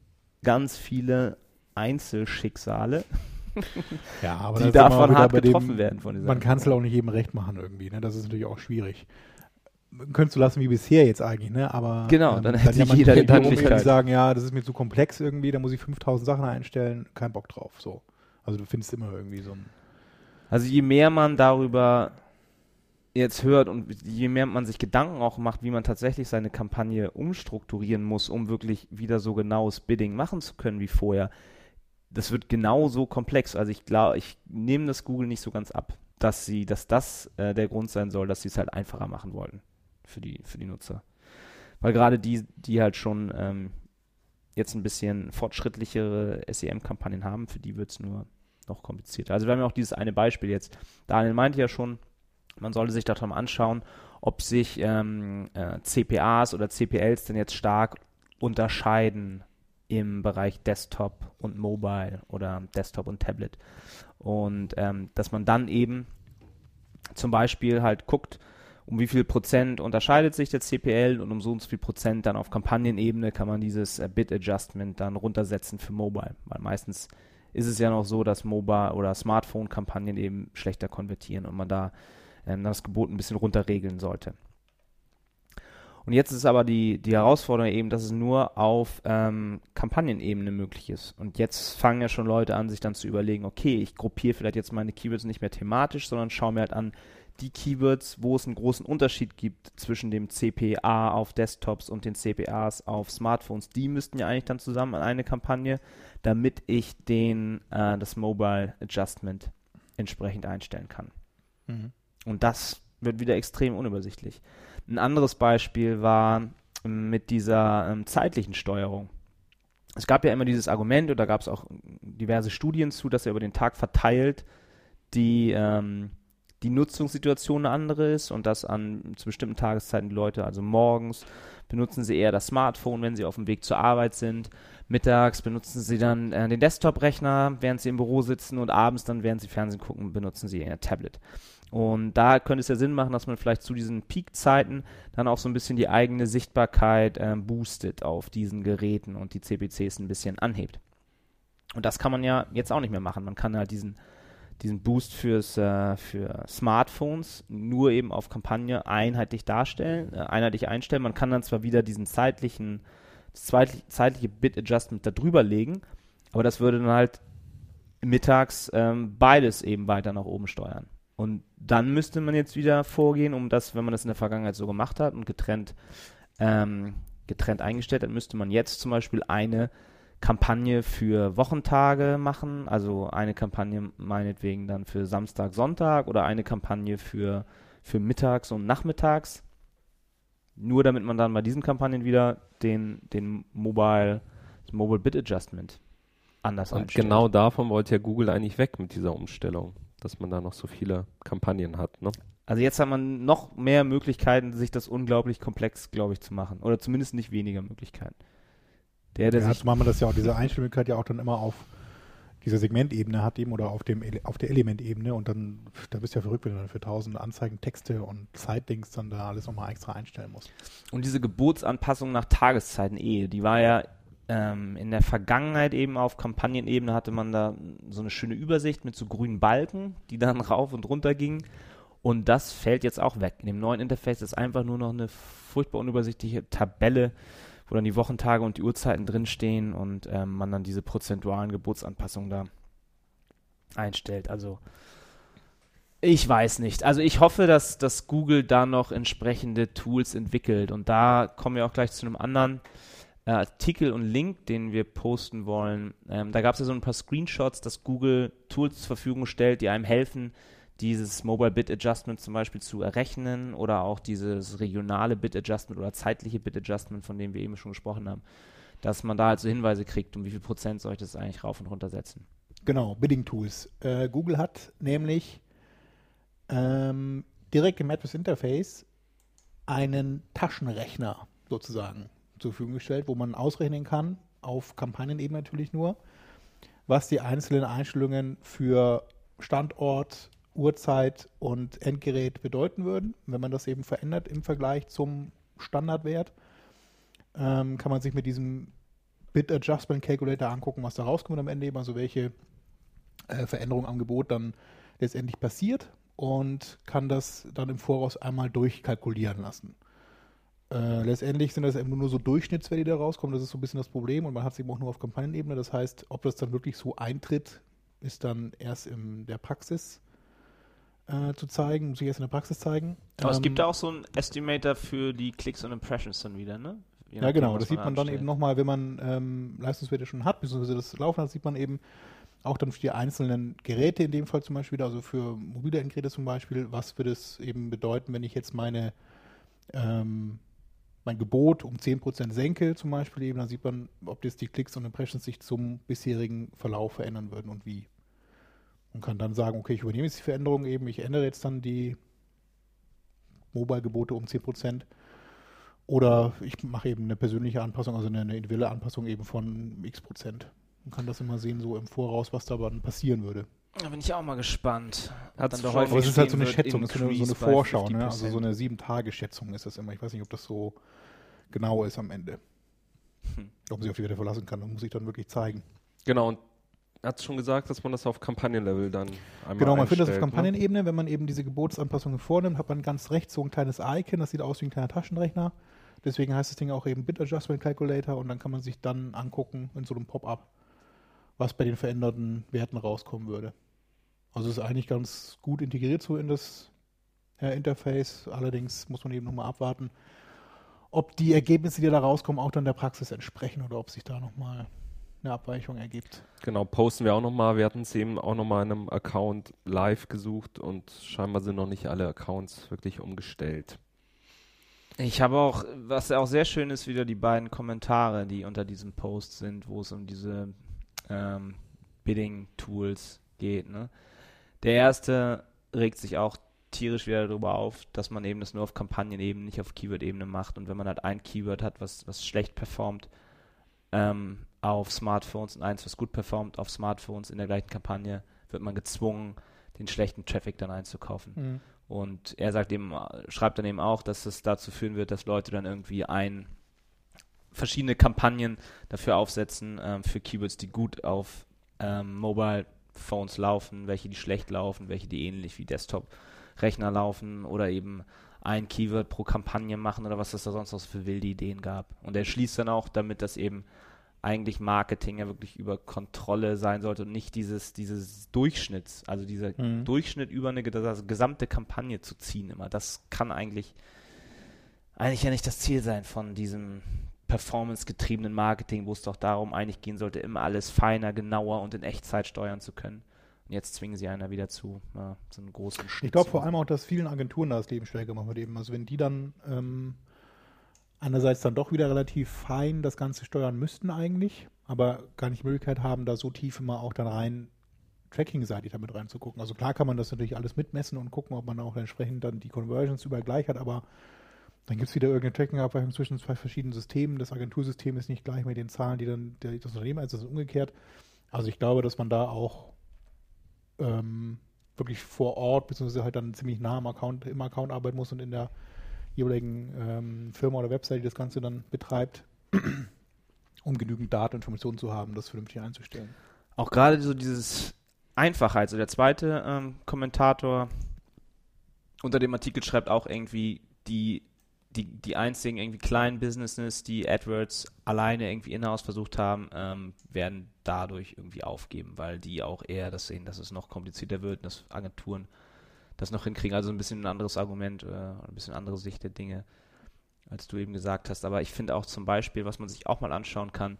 ganz viele Einzelschicksale, [LAUGHS] [LAUGHS] Ja, aber die davon hart bei dem, getroffen werden von dieser Man kann es halt auch nicht jedem recht machen irgendwie, ne? Das ist natürlich auch schwierig. Könntest du lassen wie bisher jetzt eigentlich, ne? Aber Genau, dann hätte jammern jeder die Möglichkeit. die sagen, ja, das ist mir zu komplex irgendwie, da muss ich 5000 Sachen einstellen, kein Bock drauf, so. Also du findest immer irgendwie so ein Also je mehr man darüber jetzt hört und je mehr man sich Gedanken auch macht, wie man tatsächlich seine Kampagne umstrukturieren muss, um wirklich wieder so genaues Bidding machen zu können wie vorher, das wird genauso komplex. Also ich glaube, ich nehme das Google nicht so ganz ab, dass sie, dass das äh, der Grund sein soll, dass sie es halt einfacher machen wollten für die, für die Nutzer. Weil gerade die, die halt schon ähm, jetzt ein bisschen fortschrittlichere SEM-Kampagnen haben, für die wird es nur noch komplizierter. Also wir haben ja auch dieses eine Beispiel jetzt. Daniel meinte ja schon, man sollte sich daran anschauen, ob sich ähm, äh, CPAs oder CPLs denn jetzt stark unterscheiden im Bereich Desktop und Mobile oder Desktop und Tablet. Und ähm, dass man dann eben zum Beispiel halt guckt, um wie viel Prozent unterscheidet sich der CPL und um so und so viel Prozent dann auf Kampagnenebene kann man dieses äh, Bit Adjustment dann runtersetzen für Mobile. Weil meistens ist es ja noch so, dass Mobile oder Smartphone-Kampagnen eben schlechter konvertieren und man da ähm, das Gebot ein bisschen runterregeln sollte. Und jetzt ist aber die, die Herausforderung eben, dass es nur auf ähm, Kampagnenebene möglich ist. Und jetzt fangen ja schon Leute an, sich dann zu überlegen, okay, ich gruppiere vielleicht jetzt meine Keywords nicht mehr thematisch, sondern schaue mir halt an, die Keywords, wo es einen großen Unterschied gibt zwischen dem CPA auf Desktops und den CPAs auf Smartphones, die müssten ja eigentlich dann zusammen an eine Kampagne, damit ich den, äh, das Mobile Adjustment entsprechend einstellen kann. Mhm. Und das wird wieder extrem unübersichtlich. Ein anderes Beispiel war ähm, mit dieser ähm, zeitlichen Steuerung. Es gab ja immer dieses Argument, oder gab es auch diverse Studien zu, dass er über den Tag verteilt die, ähm, die Nutzungssituation eine andere ist und dass an zu bestimmten Tageszeiten die Leute, also morgens, benutzen sie eher das Smartphone, wenn sie auf dem Weg zur Arbeit sind. Mittags benutzen sie dann äh, den Desktop-Rechner, während sie im Büro sitzen und abends dann, während sie Fernsehen gucken, benutzen sie ihr Tablet. Und da könnte es ja Sinn machen, dass man vielleicht zu diesen Peak-Zeiten dann auch so ein bisschen die eigene Sichtbarkeit ähm, boostet auf diesen Geräten und die CPCs ein bisschen anhebt. Und das kann man ja jetzt auch nicht mehr machen. Man kann halt diesen, diesen Boost fürs, äh, für Smartphones nur eben auf Kampagne einheitlich darstellen, äh, einheitlich einstellen. Man kann dann zwar wieder diesen zeitlichen, zeitliche, Bit-Adjustment da drüber legen, aber das würde dann halt mittags ähm, beides eben weiter nach oben steuern. Und dann müsste man jetzt wieder vorgehen, um das, wenn man das in der Vergangenheit so gemacht hat und getrennt, ähm, getrennt eingestellt hat, müsste man jetzt zum Beispiel eine Kampagne für Wochentage machen, also eine Kampagne meinetwegen dann für Samstag, Sonntag oder eine Kampagne für, für mittags und nachmittags. Nur damit man dann bei diesen Kampagnen wieder den, den Mobile, das Mobile Bit Adjustment anders Und einstellt. genau davon wollte ja Google eigentlich weg mit dieser Umstellung, dass man da noch so viele Kampagnen hat. Ne? Also jetzt hat man noch mehr Möglichkeiten, sich das unglaublich komplex, glaube ich, zu machen. Oder zumindest nicht weniger Möglichkeiten. Der, der Ja, sich zumal man das ja auch, diese Einstellmöglichkeit ja auch dann immer auf dieser Segmentebene hat eben oder auf dem auf der Elementebene und dann, da bist du ja verrückt, wenn du dann für tausend Anzeigen, Texte und Zeitlinks dann da alles nochmal extra einstellen musst. Und diese Gebotsanpassung nach Tageszeiten eh, die war ja ähm, in der Vergangenheit eben auf Kampagnenebene hatte man da so eine schöne Übersicht mit so grünen Balken, die dann [LAUGHS] rauf und runter gingen. Und das fällt jetzt auch weg. In dem neuen Interface ist einfach nur noch eine furchtbar unübersichtliche Tabelle, wo dann die Wochentage und die Uhrzeiten drinstehen und ähm, man dann diese prozentualen Gebotsanpassungen da einstellt. Also ich weiß nicht. Also ich hoffe, dass, dass Google da noch entsprechende Tools entwickelt. Und da kommen wir auch gleich zu einem anderen äh, Artikel und Link, den wir posten wollen. Ähm, da gab es ja so ein paar Screenshots, dass Google Tools zur Verfügung stellt, die einem helfen, dieses Mobile Bit Adjustment zum Beispiel zu errechnen oder auch dieses regionale Bit Adjustment oder zeitliche Bit Adjustment, von dem wir eben schon gesprochen haben. Dass man da halt so Hinweise kriegt, um wie viel Prozent soll ich das eigentlich rauf und runter setzen. Genau, Bidding Tools. Äh, Google hat nämlich ähm, direkt im Mattress Interface einen Taschenrechner sozusagen zur Verfügung gestellt, wo man ausrechnen kann, auf Kampagnenebene natürlich nur, was die einzelnen Einstellungen für Standort, Uhrzeit und Endgerät bedeuten würden. Wenn man das eben verändert im Vergleich zum Standardwert, ähm, kann man sich mit diesem Bit Adjustment Calculator angucken, was da rauskommt am Ende, eben also welche äh, Veränderung am Gebot dann letztendlich passiert und kann das dann im Voraus einmal durchkalkulieren lassen. Äh, letztendlich sind das eben nur so Durchschnittswerte, die da rauskommen. Das ist so ein bisschen das Problem und man hat es eben auch nur auf Kampagnenebene. Das heißt, ob das dann wirklich so eintritt, ist dann erst in der Praxis äh, zu zeigen, muss ich erst in der Praxis zeigen. Aber es Ähm, gibt da auch so einen Estimator für die Klicks und Impressions dann wieder, ne? Je Ja, nachdem, genau. Das sieht man dann anstellt. eben nochmal, wenn man ähm, Leistungswerte schon hat, beziehungsweise das laufen hat, sieht man eben auch dann für die einzelnen Geräte in dem Fall zum Beispiel, also für mobile Endgeräte zum Beispiel, was würde es eben bedeuten, wenn ich jetzt meine ähm, mein Gebot um 10% senke zum Beispiel eben, dann sieht man, ob das die Klicks und Impressions sich zum bisherigen Verlauf verändern würden und wie. Und kann dann sagen, okay, ich übernehme jetzt die Veränderung eben, ich ändere jetzt dann die Mobile-Gebote um 10%. Oder ich mache eben eine persönliche Anpassung, also eine, eine individuelle Anpassung eben von x Prozent. Man kann das immer sehen, so im Voraus, was da dann passieren würde. Da bin ich auch mal gespannt. Hat's Dann doch schon- häufig Aber es ist halt so eine Schätzung, so eine, so eine Vorschau, ne? also 50%. so eine Sieben-Tage-Schätzung ist das immer. Ich weiß nicht, ob das so genau ist am Ende. Hm. Ob man sich auf die Werte verlassen kann, das muss ich dann wirklich zeigen. Genau, und hat schon gesagt, dass man das auf Kampagnenlevel dann einmal Genau, man findet das auf ne? Kampagnenebene, wenn man eben diese Gebotsanpassungen vornimmt, hat man ganz rechts so ein kleines Icon, das sieht aus wie ein kleiner Taschenrechner. Deswegen heißt das Ding auch eben Bit Adjustment Calculator und dann kann man sich dann angucken in so einem Pop-up, was bei den veränderten Werten rauskommen würde. Also es ist eigentlich ganz gut integriert so in das äh, Interface. Allerdings muss man eben nochmal abwarten, ob die Ergebnisse, die da rauskommen, auch dann der Praxis entsprechen oder ob sich da nochmal eine Abweichung ergibt. Genau, posten wir auch nochmal. Wir hatten es eben auch nochmal in einem Account live gesucht und scheinbar sind noch nicht alle Accounts wirklich umgestellt. Ich habe auch, was auch sehr schön ist, wieder die beiden Kommentare, die unter diesem Post sind, wo es um diese ähm, Bidding-Tools geht. Ne? Der erste regt sich auch tierisch wieder darüber auf, dass man eben das nur auf Kampagnenebene, nicht auf Keyword-Ebene macht. Und wenn man halt ein Keyword hat, was, was schlecht performt ähm, auf Smartphones und eins, was gut performt auf Smartphones in der gleichen Kampagne, wird man gezwungen, den schlechten Traffic dann einzukaufen. Mhm. Und er sagt eben, schreibt dann eben auch, dass es dazu führen wird, dass Leute dann irgendwie ein verschiedene Kampagnen dafür aufsetzen ähm, für Keywords, die gut auf ähm, Mobile Phones laufen, welche die schlecht laufen, welche die ähnlich wie Desktop-Rechner laufen oder eben ein Keyword pro Kampagne machen oder was es da sonst noch für wilde Ideen gab. Und er schließt dann auch damit, dass eben eigentlich Marketing ja wirklich über Kontrolle sein sollte und nicht dieses, dieses Durchschnitts, also dieser Mhm. Durchschnitt über eine ges- gesamte Kampagne zu ziehen immer. Das kann eigentlich, eigentlich ja nicht das Ziel sein von diesem performance-getriebenen Marketing, wo es doch darum eigentlich gehen sollte, immer alles feiner, genauer und in Echtzeit steuern zu können. Und jetzt zwingen sie einer wieder zu, ja, so einen großen Schnitt. Ich glaube vor allem auch, dass vielen Agenturen das Leben schwer gemacht wird eben. Also wenn die dann ähm, einerseits dann doch wieder relativ fein das Ganze steuern müssten eigentlich, aber gar nicht die Möglichkeit haben, da so tief immer auch dann rein Tracking-seitig damit reinzugucken. Also klar kann man das natürlich alles mitmessen und gucken, ob man auch entsprechend dann die Conversions überall gleich hat, aber dann gibt es wieder irgendeine Tracking-Abweichung zwischen zwei verschiedenen Systemen. Das Agentursystem ist nicht gleich mit den Zahlen, die dann das Unternehmen, also das ist umgekehrt. Also ich glaube, dass man da auch ähm, wirklich vor Ort, beziehungsweise halt dann ziemlich nah am Account, im Account arbeiten muss und in der jeweiligen ähm, Firma oder Website, die das Ganze dann betreibt, [CLEARS THROAT] um genügend Daten und Informationen zu haben, das vernünftig einzustellen. Auch gerade so dieses Einfachheit. Also der zweite ähm, Kommentator unter dem Artikel schreibt auch irgendwie, die, die, die einzigen irgendwie kleinen Businesses, die AdWords alleine irgendwie in-house versucht haben, ähm, werden dadurch irgendwie aufgeben, weil die auch eher das sehen, dass es noch komplizierter wird, dass Agenturen das noch hinkriegen. Also ein bisschen ein anderes Argument, äh, ein bisschen andere Sicht der Dinge, als du eben gesagt hast. Aber ich finde auch zum Beispiel, was man sich auch mal anschauen kann,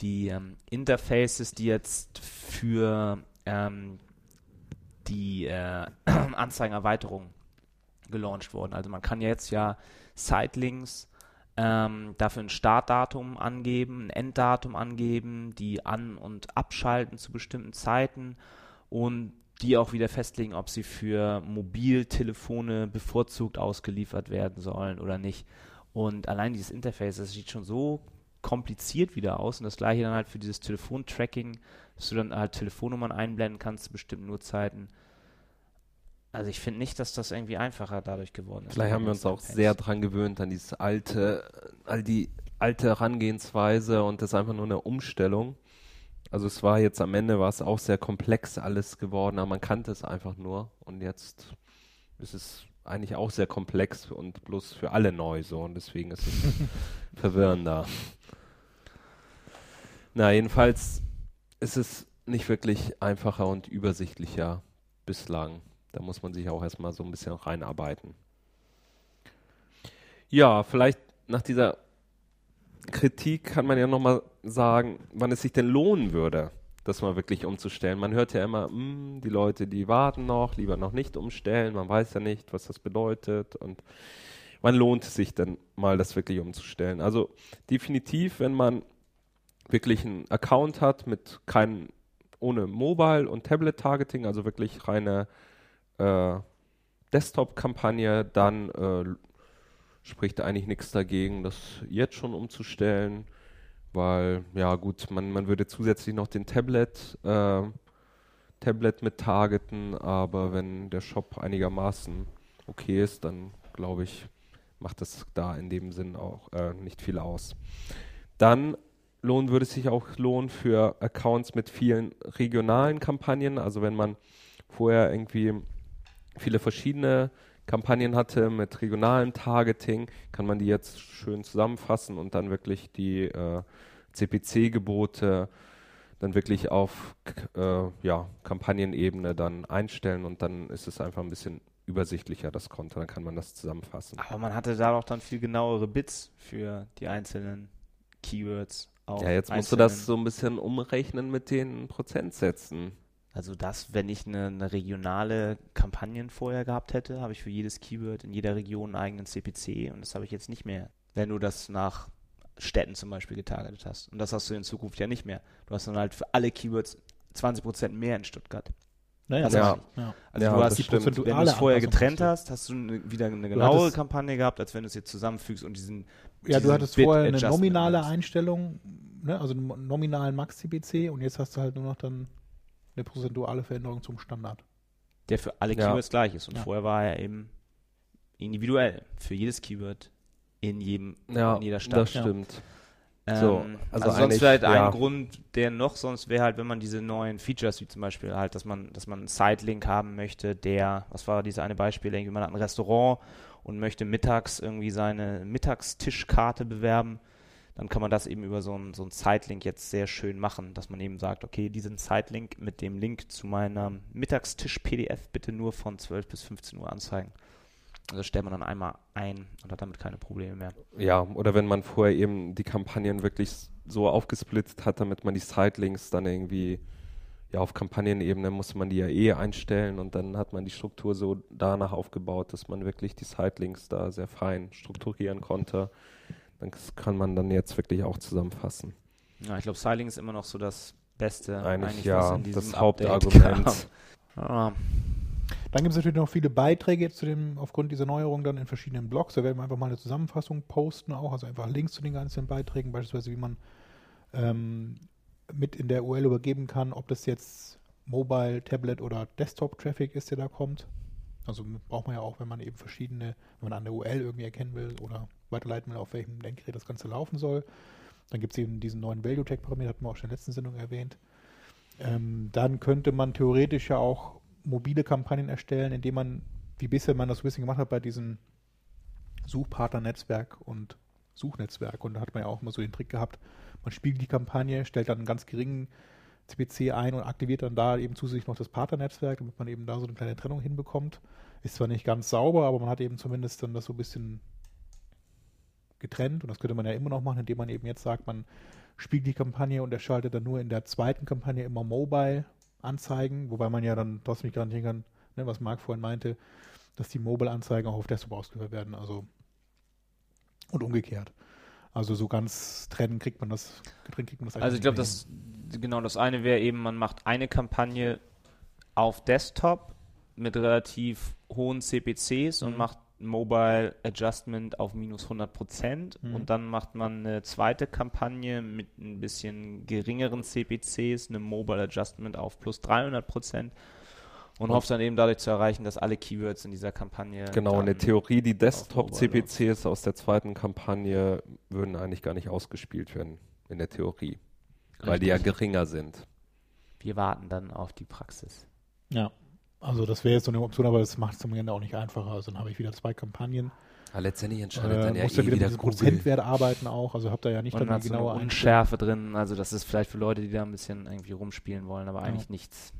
die ähm, Interfaces, die jetzt für ähm, die äh, [CLEARS THROAT] Anzeigenerweiterung gelauncht wurden. Also man kann jetzt ja Sitelinks ähm, dafür ein Startdatum angeben, ein Enddatum angeben, die an- und abschalten zu bestimmten Zeiten und die auch wieder festlegen, ob sie für Mobiltelefone bevorzugt ausgeliefert werden sollen oder nicht. Und allein dieses Interface, das sieht schon so kompliziert wieder aus und das gleiche dann halt für dieses Telefontracking, dass du dann halt Telefonnummern einblenden kannst zu bestimmten Uhrzeiten. Also ich finde nicht, dass das irgendwie einfacher dadurch geworden ist. Vielleicht haben wir uns auch sehr dran gewöhnt, an dieses alte, all die alte Herangehensweise und das ist einfach nur eine Umstellung. Also es war jetzt am Ende war es auch sehr komplex alles geworden, aber man kannte es einfach nur und jetzt ist es eigentlich auch sehr komplex und bloß für alle neu so und deswegen ist es [LAUGHS] verwirrender. Na, jedenfalls ist es nicht wirklich einfacher und übersichtlicher bislang. Da muss man sich auch erstmal so ein bisschen reinarbeiten. Ja, vielleicht nach dieser Kritik kann man ja nochmal sagen, wann es sich denn lohnen würde, das mal wirklich umzustellen. Man hört ja immer, "Hm, die Leute, die warten noch, lieber noch nicht umstellen, man weiß ja nicht, was das bedeutet und wann lohnt es sich denn mal, das wirklich umzustellen? Also definitiv, wenn man wirklich einen Account hat mit keinem, ohne Mobile und Tablet-Targeting, also wirklich reine äh, Desktop-Kampagne, dann äh, spricht eigentlich nichts dagegen, das jetzt schon umzustellen, weil, ja gut, man, man würde zusätzlich noch den Tablet, äh, Tablet mit targeten, aber wenn der Shop einigermaßen okay ist, dann glaube ich, macht das da in dem Sinn auch äh, nicht viel aus. Dann lohnen würde es sich auch lohnen für Accounts mit vielen regionalen Kampagnen, also wenn man vorher irgendwie viele verschiedene Kampagnen hatte mit regionalem Targeting, kann man die jetzt schön zusammenfassen und dann wirklich die äh, CPC-Gebote dann wirklich auf äh, ja, Kampagnenebene dann einstellen und dann ist es einfach ein bisschen übersichtlicher, das Konto. Dann kann man das zusammenfassen. Aber man hatte da doch dann viel genauere Bits für die einzelnen Keywords. Auf Ja, jetzt musst du das so ein bisschen umrechnen mit den Prozentsätzen. Also das, wenn ich eine, eine regionale Kampagnen vorher gehabt hätte, habe ich für jedes Keyword in jeder Region einen eigenen CPC und das habe ich jetzt nicht mehr. Wenn du das nach Städten zum Beispiel getargetet hast. Und das hast du in Zukunft ja nicht mehr. Du hast dann halt für alle Keywords 20% mehr in Stuttgart. Naja, Das Ja. Also Ja, du hast das die stimmt. Prozentuale, wenn du es vorher getrennt hast hast, du eine, wieder eine genauere hattest- Kampagne gehabt, als wenn du es jetzt zusammenfügst und diesen Ja, du diesen hattest Bit vorher eine nominale. Einstellung, ne, also einen nominalen Max-CPC und jetzt hast du halt nur noch dann eine prozentuale Veränderung zum Standard. der für alle Ja. Keywords gleich ist. Und Ja. vorher war er eben individuell für jedes Keyword in jedem Ja, in jeder Stadt. das Ja. stimmt. Ähm, So, also, also sonst vielleicht ja. ein Grund, der noch sonst wäre halt, wenn man diese neuen Features, wie zum Beispiel halt, dass man, dass man einen Side-Link haben möchte, der, was war dieses eine Beispiel, irgendwie man hat ein Restaurant und möchte mittags irgendwie seine Mittagstischkarte bewerben, dann kann man das eben über so einen so einen Side-Link jetzt sehr schön machen, dass man eben sagt, okay, diesen Side-Link mit dem Link zu meiner Mittagstisch-PDF bitte nur von 12 bis 15 Uhr anzeigen. Das stellt man dann einmal ein und hat damit keine Probleme mehr. Ja, oder wenn man vorher eben die Kampagnen wirklich so aufgesplittet hat, damit man die Sidelinks dann irgendwie, ja, auf Kampagnenebene musste man die ja eh einstellen und dann hat man die Struktur so danach aufgebaut, dass man wirklich die Sidelinks da sehr fein strukturieren konnte. Dann k- kann man dann jetzt wirklich auch zusammenfassen. Ja, ich glaube, Styling ist immer noch so das Beste. Eigentlich, was ja, das Hauptargument. Ah, Dann gibt es natürlich noch viele Beiträge jetzt zu dem, aufgrund dieser Neuerung dann in verschiedenen Blogs. Da werden wir einfach mal eine Zusammenfassung posten auch, also einfach Links zu den ganzen Beiträgen, beispielsweise wie man ähm, mit in der URL übergeben kann, ob das jetzt Mobile, Tablet oder Desktop-Traffic ist, der da kommt. Also braucht man ja auch, wenn man eben verschiedene, wenn man an der URL irgendwie erkennen will oder weiterleiten will, auf welchem Endgerät das Ganze laufen soll. Dann gibt es eben diesen neuen Value-Tag-Parameter, hatten wir auch schon in der letzten Sendung erwähnt. Ähm, dann könnte man theoretisch ja auch mobile Kampagnen erstellen, indem man, wie bisher man das so ein bisschen gemacht hat bei diesem Suchpartner-Netzwerk und Suchnetzwerk. Und da hat man ja auch immer so den Trick gehabt, man spiegelt die Kampagne, stellt dann einen ganz geringen CPC ein und aktiviert dann da eben zusätzlich noch das Partnernetzwerk, damit man eben da so eine kleine Trennung hinbekommt. Ist zwar nicht ganz sauber, aber man hat eben zumindest dann das so ein bisschen getrennt und das könnte man ja immer noch machen, indem man eben jetzt sagt, man spiegelt die Kampagne und erschaltet dann nur in der zweiten Kampagne immer Mobile Anzeigen, wobei man ja dann trotzdem nicht garantieren kann, ne, was Marc vorhin meinte, dass die Mobile-Anzeigen auch auf Desktop ausgeführt werden, also und umgekehrt. Also so ganz trennen kriegt man das, getrennt kriegt man das Also ich glaube, das genau das eine wäre eben, man macht eine Kampagne auf Desktop mit relativ hohen CPCs und Mhm. macht Mobile Adjustment auf minus 100 Prozent Mhm. und dann macht man eine zweite Kampagne mit ein bisschen geringeren CPCs, eine Mobile Adjustment auf plus 300 Prozent und Und- hofft dann eben dadurch zu erreichen, dass alle Keywords in dieser Kampagne Genau, in der Theorie, die Desktop-CPCs aus der zweiten Kampagne würden eigentlich gar nicht ausgespielt werden, in der Theorie, weil die ja geringer sind. Wir warten dann auf die Praxis. Ja, also das wäre jetzt so eine Option, aber das macht es am Ende auch nicht einfacher. Also dann habe ich wieder zwei Kampagnen. Ja, letztendlich Äh, entscheidet dann ja muss eh wieder wieder mit diesem Google. Prozentwert arbeiten auch. Also habt ihr ja nicht Und dann die so eine genaue. Unschärfe drin, also das ist vielleicht für Leute, die da ein bisschen irgendwie rumspielen wollen, aber Ja. eigentlich nichts.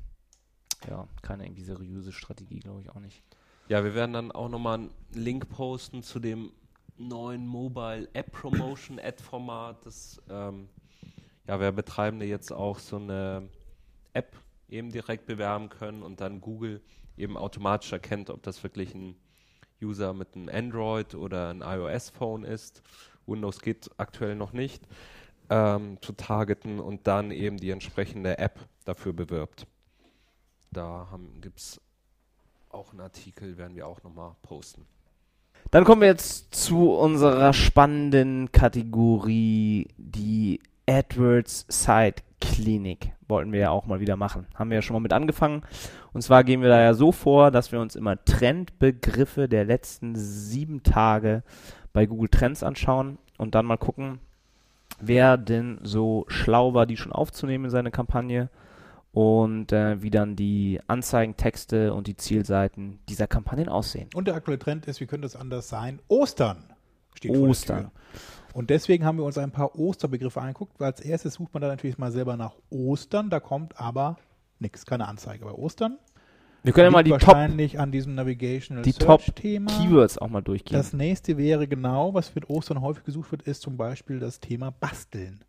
Ja, keine irgendwie seriöse Strategie, glaube ich auch nicht. Ja, wir werden dann auch nochmal einen Link posten zu dem neuen Mobile App Promotion Ad Format. Das, ähm, ja, wir Betreibende jetzt auch so eine App eben direkt bewerben können und dann Google eben automatisch erkennt, ob das wirklich ein User mit einem Android oder ein iOS-Phone ist. Windows geht aktuell noch nicht, ähm, zu targeten und dann eben die entsprechende App dafür bewirbt. Da gibt es auch einen Artikel, werden wir auch nochmal posten. Dann kommen wir jetzt zu unserer spannenden Kategorie, die AdWords Site Klinik. Wollten wir ja auch mal wieder machen. Haben wir ja schon mal mit angefangen. Und zwar gehen wir da ja so vor, dass wir uns immer Trendbegriffe der letzten sieben Tage bei Google Trends anschauen und dann mal gucken, wer denn so schlau war, die schon aufzunehmen in seine Kampagne und äh, wie dann die Anzeigentexte und die Zielseiten dieser Kampagnen aussehen. Und der aktuelle Trend ist, wie könnte es anders sein? Ostern steht vor der Ostern. Tür. Und deswegen haben wir uns ein paar Osterbegriffe angeguckt, weil als erstes sucht man da natürlich mal selber nach Ostern, da kommt aber nichts, keine Anzeige. Bei Ostern Wir können ja mal die Top wahrscheinlich an diesem Navigational die Search-Thema. Keywords auch mal durchgehen. Das nächste wäre genau, was mit Ostern häufig gesucht wird, ist zum Beispiel das Thema Basteln.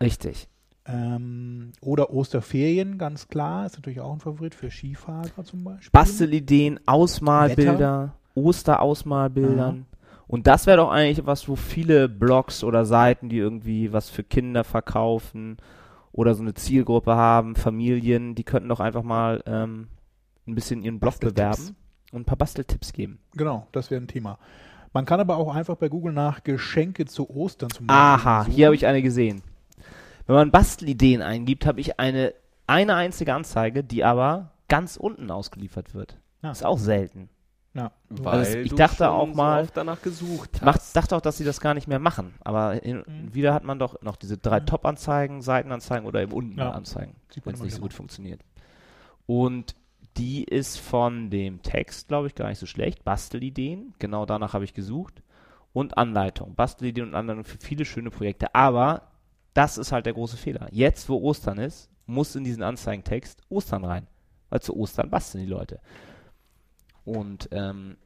Richtig. Ähm, oder Osterferien, ganz klar, ist natürlich auch ein Favorit für Skifahrer zum Beispiel. Bastelideen, Ausmalbilder, Osterausmalbildern. Und das wäre doch eigentlich was, wo viele Blogs oder Seiten, die irgendwie was für Kinder verkaufen oder so eine Zielgruppe haben, Familien, die könnten doch einfach mal ähm, ein bisschen ihren Blog bewerben und ein paar Basteltipps geben. Genau, das wäre ein Thema. Man kann aber auch einfach bei Google nach Geschenke zu Ostern zum Aha, suchen. hier habe ich eine gesehen. Wenn man Bastelideen eingibt, habe ich eine, eine einzige Anzeige, die aber ganz unten ausgeliefert wird. Ja. Ist auch selten. Ja. Weil Also ich du dachte schon auch mal- so danach gesucht hast. Macht, dachte auch, dass sie das gar nicht mehr machen. Aber hin, Mhm. wieder hat man doch noch diese drei Top-Anzeigen, Seitenanzeigen oder eben unten Ja. Anzeigen, wenn es nicht so gut funktioniert. Und die ist von dem Text, glaube ich, gar nicht so schlecht. Bastelideen, genau danach habe ich gesucht. Und Anleitung. Bastelideen und Anleitung für viele schöne Projekte. Aber das ist halt der große Fehler. Jetzt, wo Ostern ist, muss in diesen Anzeigentext Ostern rein. Weil zu Ostern basteln die Leute. Und ähm,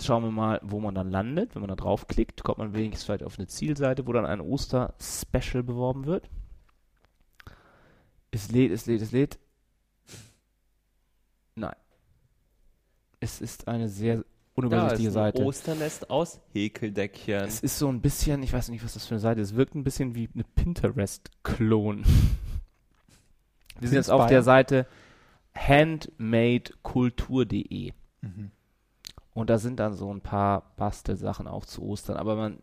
schauen wir mal, wo man dann landet. Wenn man da draufklickt, kommt man wenigstens vielleicht auf eine Zielseite, wo dann ein Oster-Special beworben wird. Es lädt, es lädt, es lädt. Nein. Es ist eine sehr ja, unübersichtliche ist ein Seite. Osternest aus Häkeldeckchen. Es ist so ein bisschen, ich weiß nicht, was das für eine Seite ist. Es wirkt ein bisschen wie eine Pinterest-Klon. [LAUGHS] Wir sind jetzt auf der Seite handmadekultur.de. Mhm. Und da sind dann so ein paar Bastelsachen auch zu Ostern. Aber man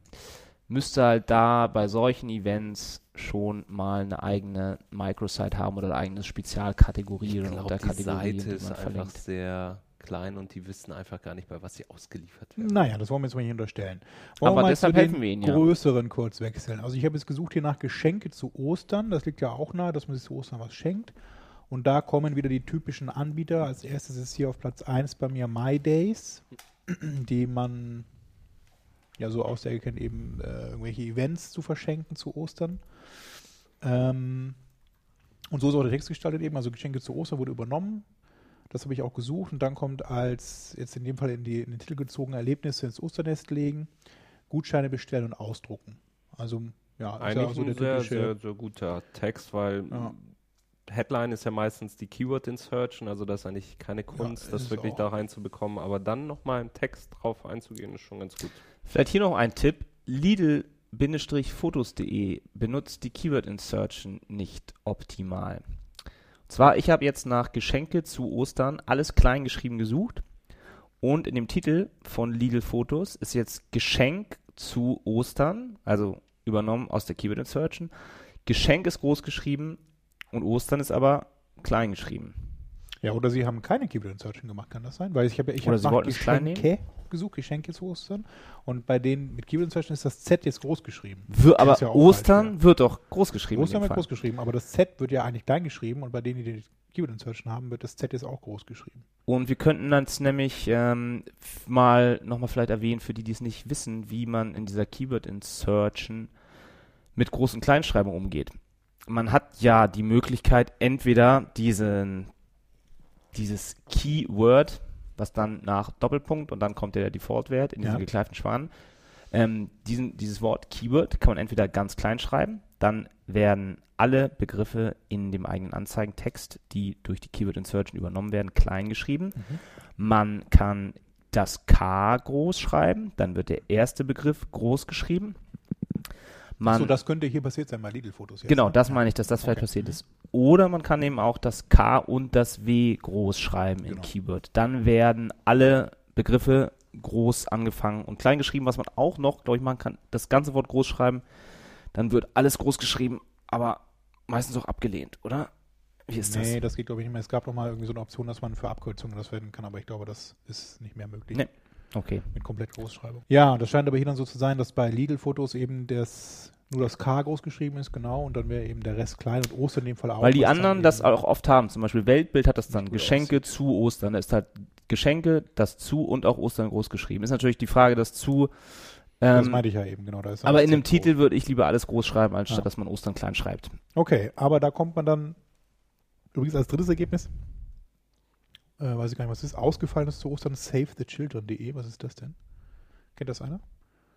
müsste halt da bei solchen Events schon mal eine eigene Microsite haben oder eine eigene Spezialkategorie ich oder glaube, die Seite die ist man einfach verlinkt. sehr klein und die wissen einfach gar nicht, bei was sie ausgeliefert werden. Naja, das wollen wir jetzt mal nicht unterstellen. Wollen Aber wir mal deshalb zu helfen wir Ihnen ja. größeren kurz wechseln. Also ich habe jetzt gesucht hier nach Geschenke zu Ostern. Das liegt ja auch nahe, dass man sich zu Ostern was schenkt. Und da kommen wieder die typischen Anbieter. Als erstes ist hier auf Platz 1 bei mir My Days, [CLEARS THROAT] die man ja so aus der Ecke kennt, eben äh, irgendwelche Events zu verschenken zu Ostern. Ähm, und so ist auch der Text gestaltet eben. Also Geschenke zu Ostern wurde übernommen. Das habe ich auch gesucht. Und dann kommt als, jetzt in dem Fall in, die, in den Titel gezogene Erlebnisse ins Osternest legen, Gutscheine bestellen und ausdrucken. Also, ja, ist ja Eigentlich so ein der sehr, typische. sehr, sehr guter Text, weil Ja. Headline ist ja meistens die Keyword Insertion, also das ist eigentlich keine Kunst, ist das wirklich da reinzubekommen, aber dann nochmal im Text drauf einzugehen, ist schon ganz gut. Vielleicht hier noch ein Tipp. Lidl-fotos.de benutzt die Keyword Insertion nicht optimal. Und zwar, ich habe jetzt nach Geschenke zu Ostern alles klein geschrieben gesucht und in dem Titel von Lidl Fotos ist jetzt Geschenk zu Ostern, also übernommen aus der Keyword Insertion. Geschenk ist groß geschrieben und Ostern ist aber klein geschrieben. Ja, oder sie haben keine Keyword Insertion gemacht, kann das sein? Weil ich habe ich Oder habe sie nach wollten es klein Geschenke gesucht, Geschenke zu Ostern. Und bei denen mit Keyword Insertion ist das Z jetzt groß geschrieben. Wir, aber ja Ostern falsch, wird doch groß geschrieben. Ostern wird Fall. groß geschrieben, aber das Z wird ja eigentlich klein geschrieben und bei denen, die Keyword Insertion haben, wird das Z jetzt auch groß geschrieben. Und wir könnten jetzt nämlich ähm, mal nochmal vielleicht erwähnen, für die, die es nicht wissen, wie man in dieser Keyword Insertion mit Groß- und Kleinschreibung umgeht. Man hat ja die Möglichkeit, entweder diesen, dieses Keyword, was dann nach Doppelpunkt und dann kommt ja der Default-Wert in diesen Ja. gekleiften Schwanen, ähm, diesen, dieses Wort Keyword kann man entweder ganz klein schreiben, dann werden alle Begriffe in dem eigenen Anzeigentext, die durch die Keyword Insertion übernommen werden, klein geschrieben. Man kann das K groß schreiben, dann wird der erste Begriff groß geschrieben. Man, so, das könnte hier passiert sein bei Lidl-Fotos. genau, das meine ich, dass das vielleicht Okay. passiert ist. Oder man kann eben auch das K und das W groß schreiben in Genau. Keyword. Dann werden alle Begriffe groß angefangen und klein geschrieben, was man auch noch, glaube ich, machen kann, das ganze Wort groß schreiben. Dann wird alles groß geschrieben, aber meistens auch abgelehnt, oder? Wie ist das? Nee, das geht glaube ich nicht mehr. Es gab doch mal irgendwie so eine Option, dass man für Abkürzungen das verwenden kann, aber ich glaube, das ist nicht mehr möglich. Nee. Okay. Mit komplett Großschreibung. Ja, das scheint aber hier dann so zu sein, dass bei Lidl-Fotos eben das, nur das K groß geschrieben ist, genau, und dann wäre eben der Rest klein und Ostern in dem Fall auch. Weil die anderen das auch oft haben. Zum Beispiel Weltbild hat das dann Geschenke zu Ostern. Da ist halt Geschenke, das zu und auch Ostern groß geschrieben. Ist natürlich die Frage, das zu. Das Ähm, meinte ich ja eben, genau. Da ist aber in dem. Titel würde ich lieber alles groß schreiben, anstatt Ja. dass man Ostern klein schreibt. Okay, aber da kommt man dann übrigens als drittes Ergebnis äh, weiß ich gar nicht, was das ist, ausgefallen ist zu Ostern, savethechildren.de. Was ist das denn? Kennt das einer?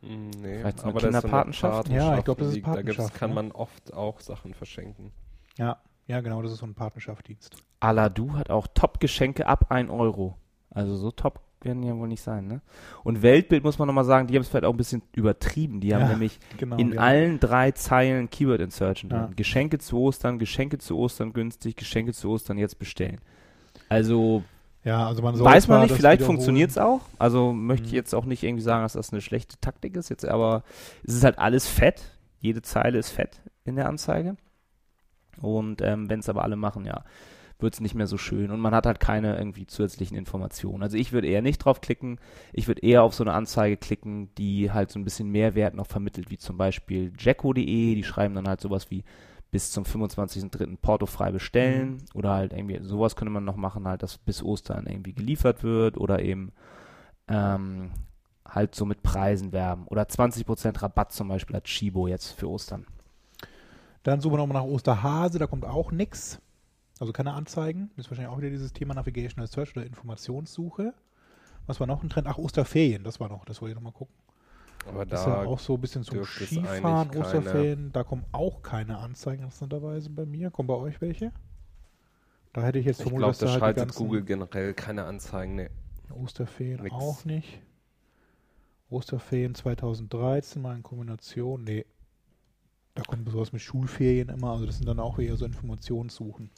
Mm, Nee, Vielleicht eine aber das ist so eine Kinderpatenschaft? Ja, ich glaub, das ist die- Da gibt's, Patenschaft, kann ne? man oft auch Sachen verschenken. Ja, ja, genau, das ist so ein Partnerschaftsdienst. Aladu hat auch Top-Geschenke ab 1 Euro. Also so top werden die ja wohl nicht sein, ne? Und Weltbild muss man nochmal sagen, die haben es vielleicht auch ein bisschen übertrieben. Die haben Ja, nämlich [LAUGHS] Genau. in ja. allen drei Zeilen Keyword Insertion drin. Ja. Geschenke zu Ostern, Geschenke zu Ostern günstig, Geschenke zu Ostern jetzt bestellen. Also Ja, also man weiß man nicht, vielleicht funktioniert es auch. Also möchte ich Mhm. jetzt auch nicht irgendwie sagen, dass das eine schlechte Taktik ist, jetzt aber es ist halt alles fett. Jede Zeile ist fett in der Anzeige. Und ähm, wenn es aber alle machen, ja, wird es nicht mehr so schön. Und man hat halt keine irgendwie zusätzlichen Informationen. Also ich würde eher nicht drauf klicken. Ich würde eher auf so eine Anzeige klicken, die halt so ein bisschen Mehrwert noch vermittelt, wie zum Beispiel jacko.de. Die schreiben dann halt sowas wie bis zum 25.03. portofrei bestellen. Oder halt irgendwie, sowas könnte man noch machen, halt, dass bis Ostern irgendwie geliefert wird. Oder eben ähm, halt so mit Preisen werben. Oder 20% Rabatt zum Beispiel hat Chibo jetzt für Ostern. Dann suchen wir nochmal nach Osterhase, da kommt auch nichts. Also keine Anzeigen. Das ist wahrscheinlich auch wieder dieses Thema Navigational Search oder Informationssuche. Was war noch ein Trend? Ach, Osterferien, das war noch, das wollte ich nochmal gucken. Aber Das ist ja da auch so ein bisschen zum Skifahren, Osterferien. Da kommen auch keine Anzeigen interessanterweise bei mir. Kommen bei euch welche? Da hätte ich jetzt ich vermutet, glaube, dass da da halt schaltet Google generell keine Anzeigen. Nee. Osterferien Nix. auch nicht. Osterferien 2013 mal in Kombination. Nee. Da kommt sowas mit Schulferien immer. Also das sind dann auch eher so Informationssuchen.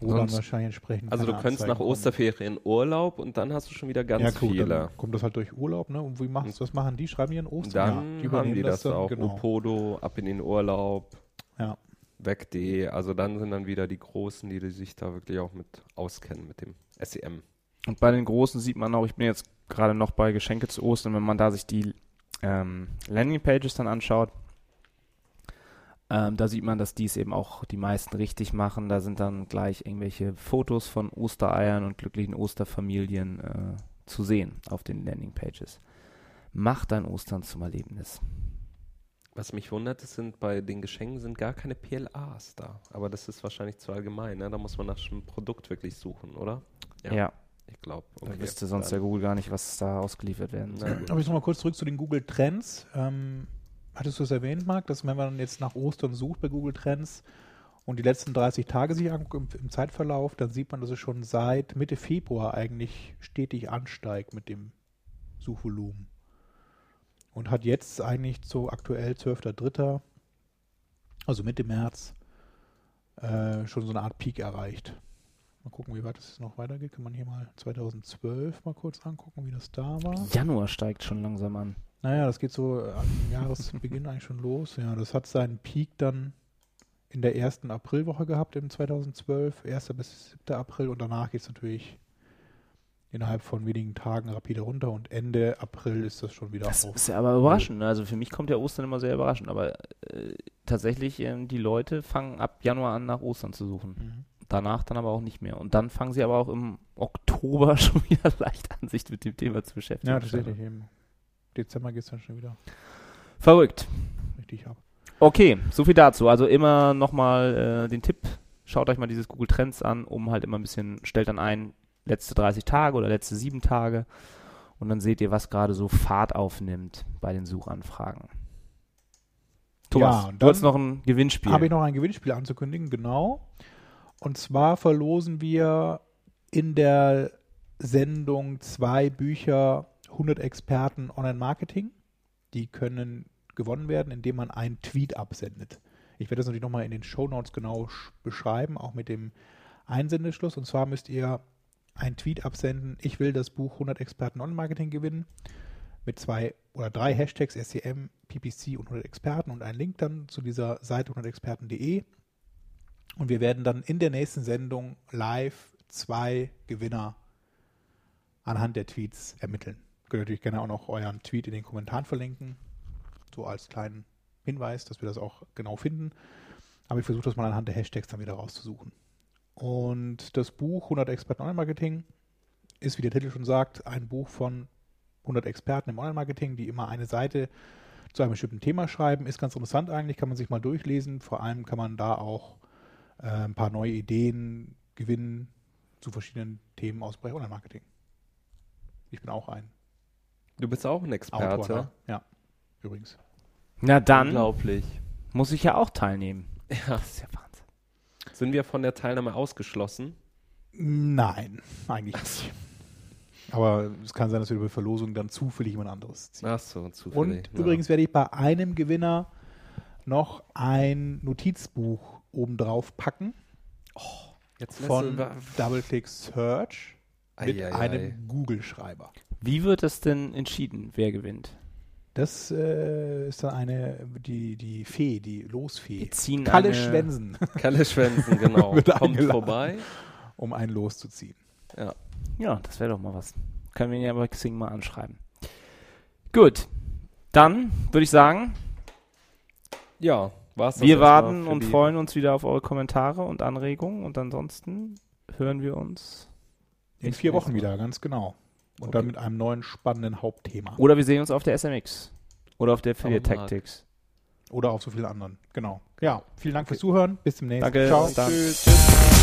Wo dann Sonst- wahrscheinlich entsprechend. Also du könntest Anzeigen nach kommen. Osterferien Urlaub und dann hast du schon wieder ganz ja, gut, viele. Dann kommt das halt durch Urlaub, ne? Und wie machst was machen die? Schreiben die in Ostern? Dann ja, haben die das, dann, auch. Genau. Opodo, ab in den Urlaub, Ja. weg.de. Also dann sind dann wieder die Großen, die sich da wirklich auch mit auskennen, mit dem SEM. Und bei den Großen sieht man auch, ich bin jetzt gerade noch bei Geschenke zu Ostern, wenn man da sich die ähm, Landingpages dann anschaut, ähm, da sieht man, dass die es eben auch die meisten richtig machen. Da sind dann gleich irgendwelche Fotos von Ostereiern und glücklichen Osterfamilien äh, zu sehen auf den Landingpages. Mach dein Ostern zum Erlebnis. Was mich wundert, es sind bei den Geschenken sind gar keine PLAs da. Aber das ist wahrscheinlich zu allgemein. Ne? Da muss man nach einem Produkt wirklich suchen, oder? Ja, Ich glaube. da wüsste sonst der Google gar nicht, was da ausgeliefert werden soll. Aber ich nochmal kurz zurück zu den Google Trends. Ähm, hattest du es erwähnt, Marc, dass wenn man jetzt nach Ostern sucht bei Google Trends und die letzten 30 Tage sich anguckt im, im Zeitverlauf, dann sieht man, dass es schon seit Mitte Februar eigentlich stetig ansteigt mit dem Suchvolumen. Und hat jetzt eigentlich so aktuell 12.03., also Mitte März, äh, schon so eine Art Peak erreicht. Mal gucken, wie weit es noch weitergeht. Kann man hier mal 2012 mal kurz angucken, wie das da war. Januar steigt schon langsam an. Naja, das geht so am Jahresbeginn [LAUGHS] eigentlich schon los. Ja, das hat seinen Peak dann in der ersten Aprilwoche gehabt im 2012, 1. bis 7. April und danach geht es natürlich innerhalb von wenigen Tagen rapide runter und Ende April ist das schon wieder Das auf. ist ja aber überraschend. ne? Also für mich kommt ja Ostern immer sehr überraschend. Aber äh, tatsächlich, ähm, die Leute fangen ab Januar an, nach Ostern zu suchen. Mhm. Danach dann aber auch nicht mehr. Und dann fangen sie aber auch im Oktober [LAUGHS] schon wieder leicht an, sich mit dem Thema zu beschäftigen. Ja, tatsächlich. Im Dezember geht es dann schon wieder Verrückt. richtig ab. Okay, so viel dazu. Also immer nochmal äh, den Tipp, schaut euch mal dieses Google Trends an, um halt immer ein bisschen, stellt dann ein, letzte 30 Tage oder letzte sieben Tage und dann seht ihr, was gerade so Fahrt aufnimmt bei den Suchanfragen. Thomas, Ja, du hast noch ein Gewinnspiel. Habe ich noch ein Gewinnspiel anzukündigen, genau. Und zwar verlosen wir in der Sendung zwei Bücher 100 Experten Online-Marketing. Die können gewonnen werden, indem man einen Tweet absendet. Ich werde das natürlich nochmal in den Show Notes genau sch- beschreiben, auch mit dem Einsendeschluss. Und zwar müsst ihr einen Tweet absenden. Ich will das Buch 100 Experten Online-Marketing gewinnen mit zwei oder drei Hashtags SCM, PPC und 100 Experten und einen Link dann zu dieser Seite 100experten.de. Und wir werden dann in der nächsten Sendung live zwei Gewinner anhand der Tweets ermitteln. Könnt natürlich gerne auch noch euren Tweet in den Kommentaren verlinken, so als kleinen Hinweis, dass wir das auch genau finden. Aber ich versuche das mal anhand der Hashtags dann wieder rauszusuchen. Und das Buch 100 Experten Online-Marketing ist, wie der Titel schon sagt, ein Buch von 100 Experten im Online-Marketing, die immer eine Seite zu einem bestimmten Thema schreiben. Ist ganz interessant eigentlich, kann man sich mal durchlesen. Vor allem kann man da auch äh, ein paar neue Ideen gewinnen, zu verschiedenen Themen aus Bereich Online-Marketing. Ich bin auch ein Du bist auch ein Experte. Autor. Ne? Ja, übrigens. Na dann Unglaublich. muss ich ja auch teilnehmen. Ja. Das ist ja Wahnsinn. Sind wir von der Teilnahme ausgeschlossen? Nein, eigentlich nicht. Aber es kann sein, dass wir über Verlosung dann zufällig jemand anderes ziehen. Ach so, zufällig. Und ja. übrigens werde ich bei einem Gewinner noch ein Notizbuch obendrauf packen Jetzt lässt von Double-Click Search mit Eieiei. einem Google-Schreiber. Wie wird es denn entschieden, wer gewinnt? Das äh, ist dann eine, die, die Fee, die Losfee. Wir ziehen Kalle Schwensen, Kalle Schwänzen, [LAUGHS] genau. Wird Kommt eingeladen. vorbei. um ein Los zu ziehen. Ja. Ja, das wäre doch mal was. Können wir ihn ja bei Xing mal anschreiben. Gut. Dann würde ich sagen, Ja, war's das wir warten und die- freuen uns wieder auf eure Kommentare und Anregungen und ansonsten hören wir uns. In vier. Wochen wieder, ganz genau. Und Okay. dann mit einem neuen spannenden Hauptthema. Oder wir sehen uns auf der SMX. Oder auf der Affiliate. Tactics. Oder auf so vielen anderen. Genau. Ja, vielen Dank fürs Zuhören. Bis demnächst. Danke. Ciao. Bis dann. Tschüss. tschüss.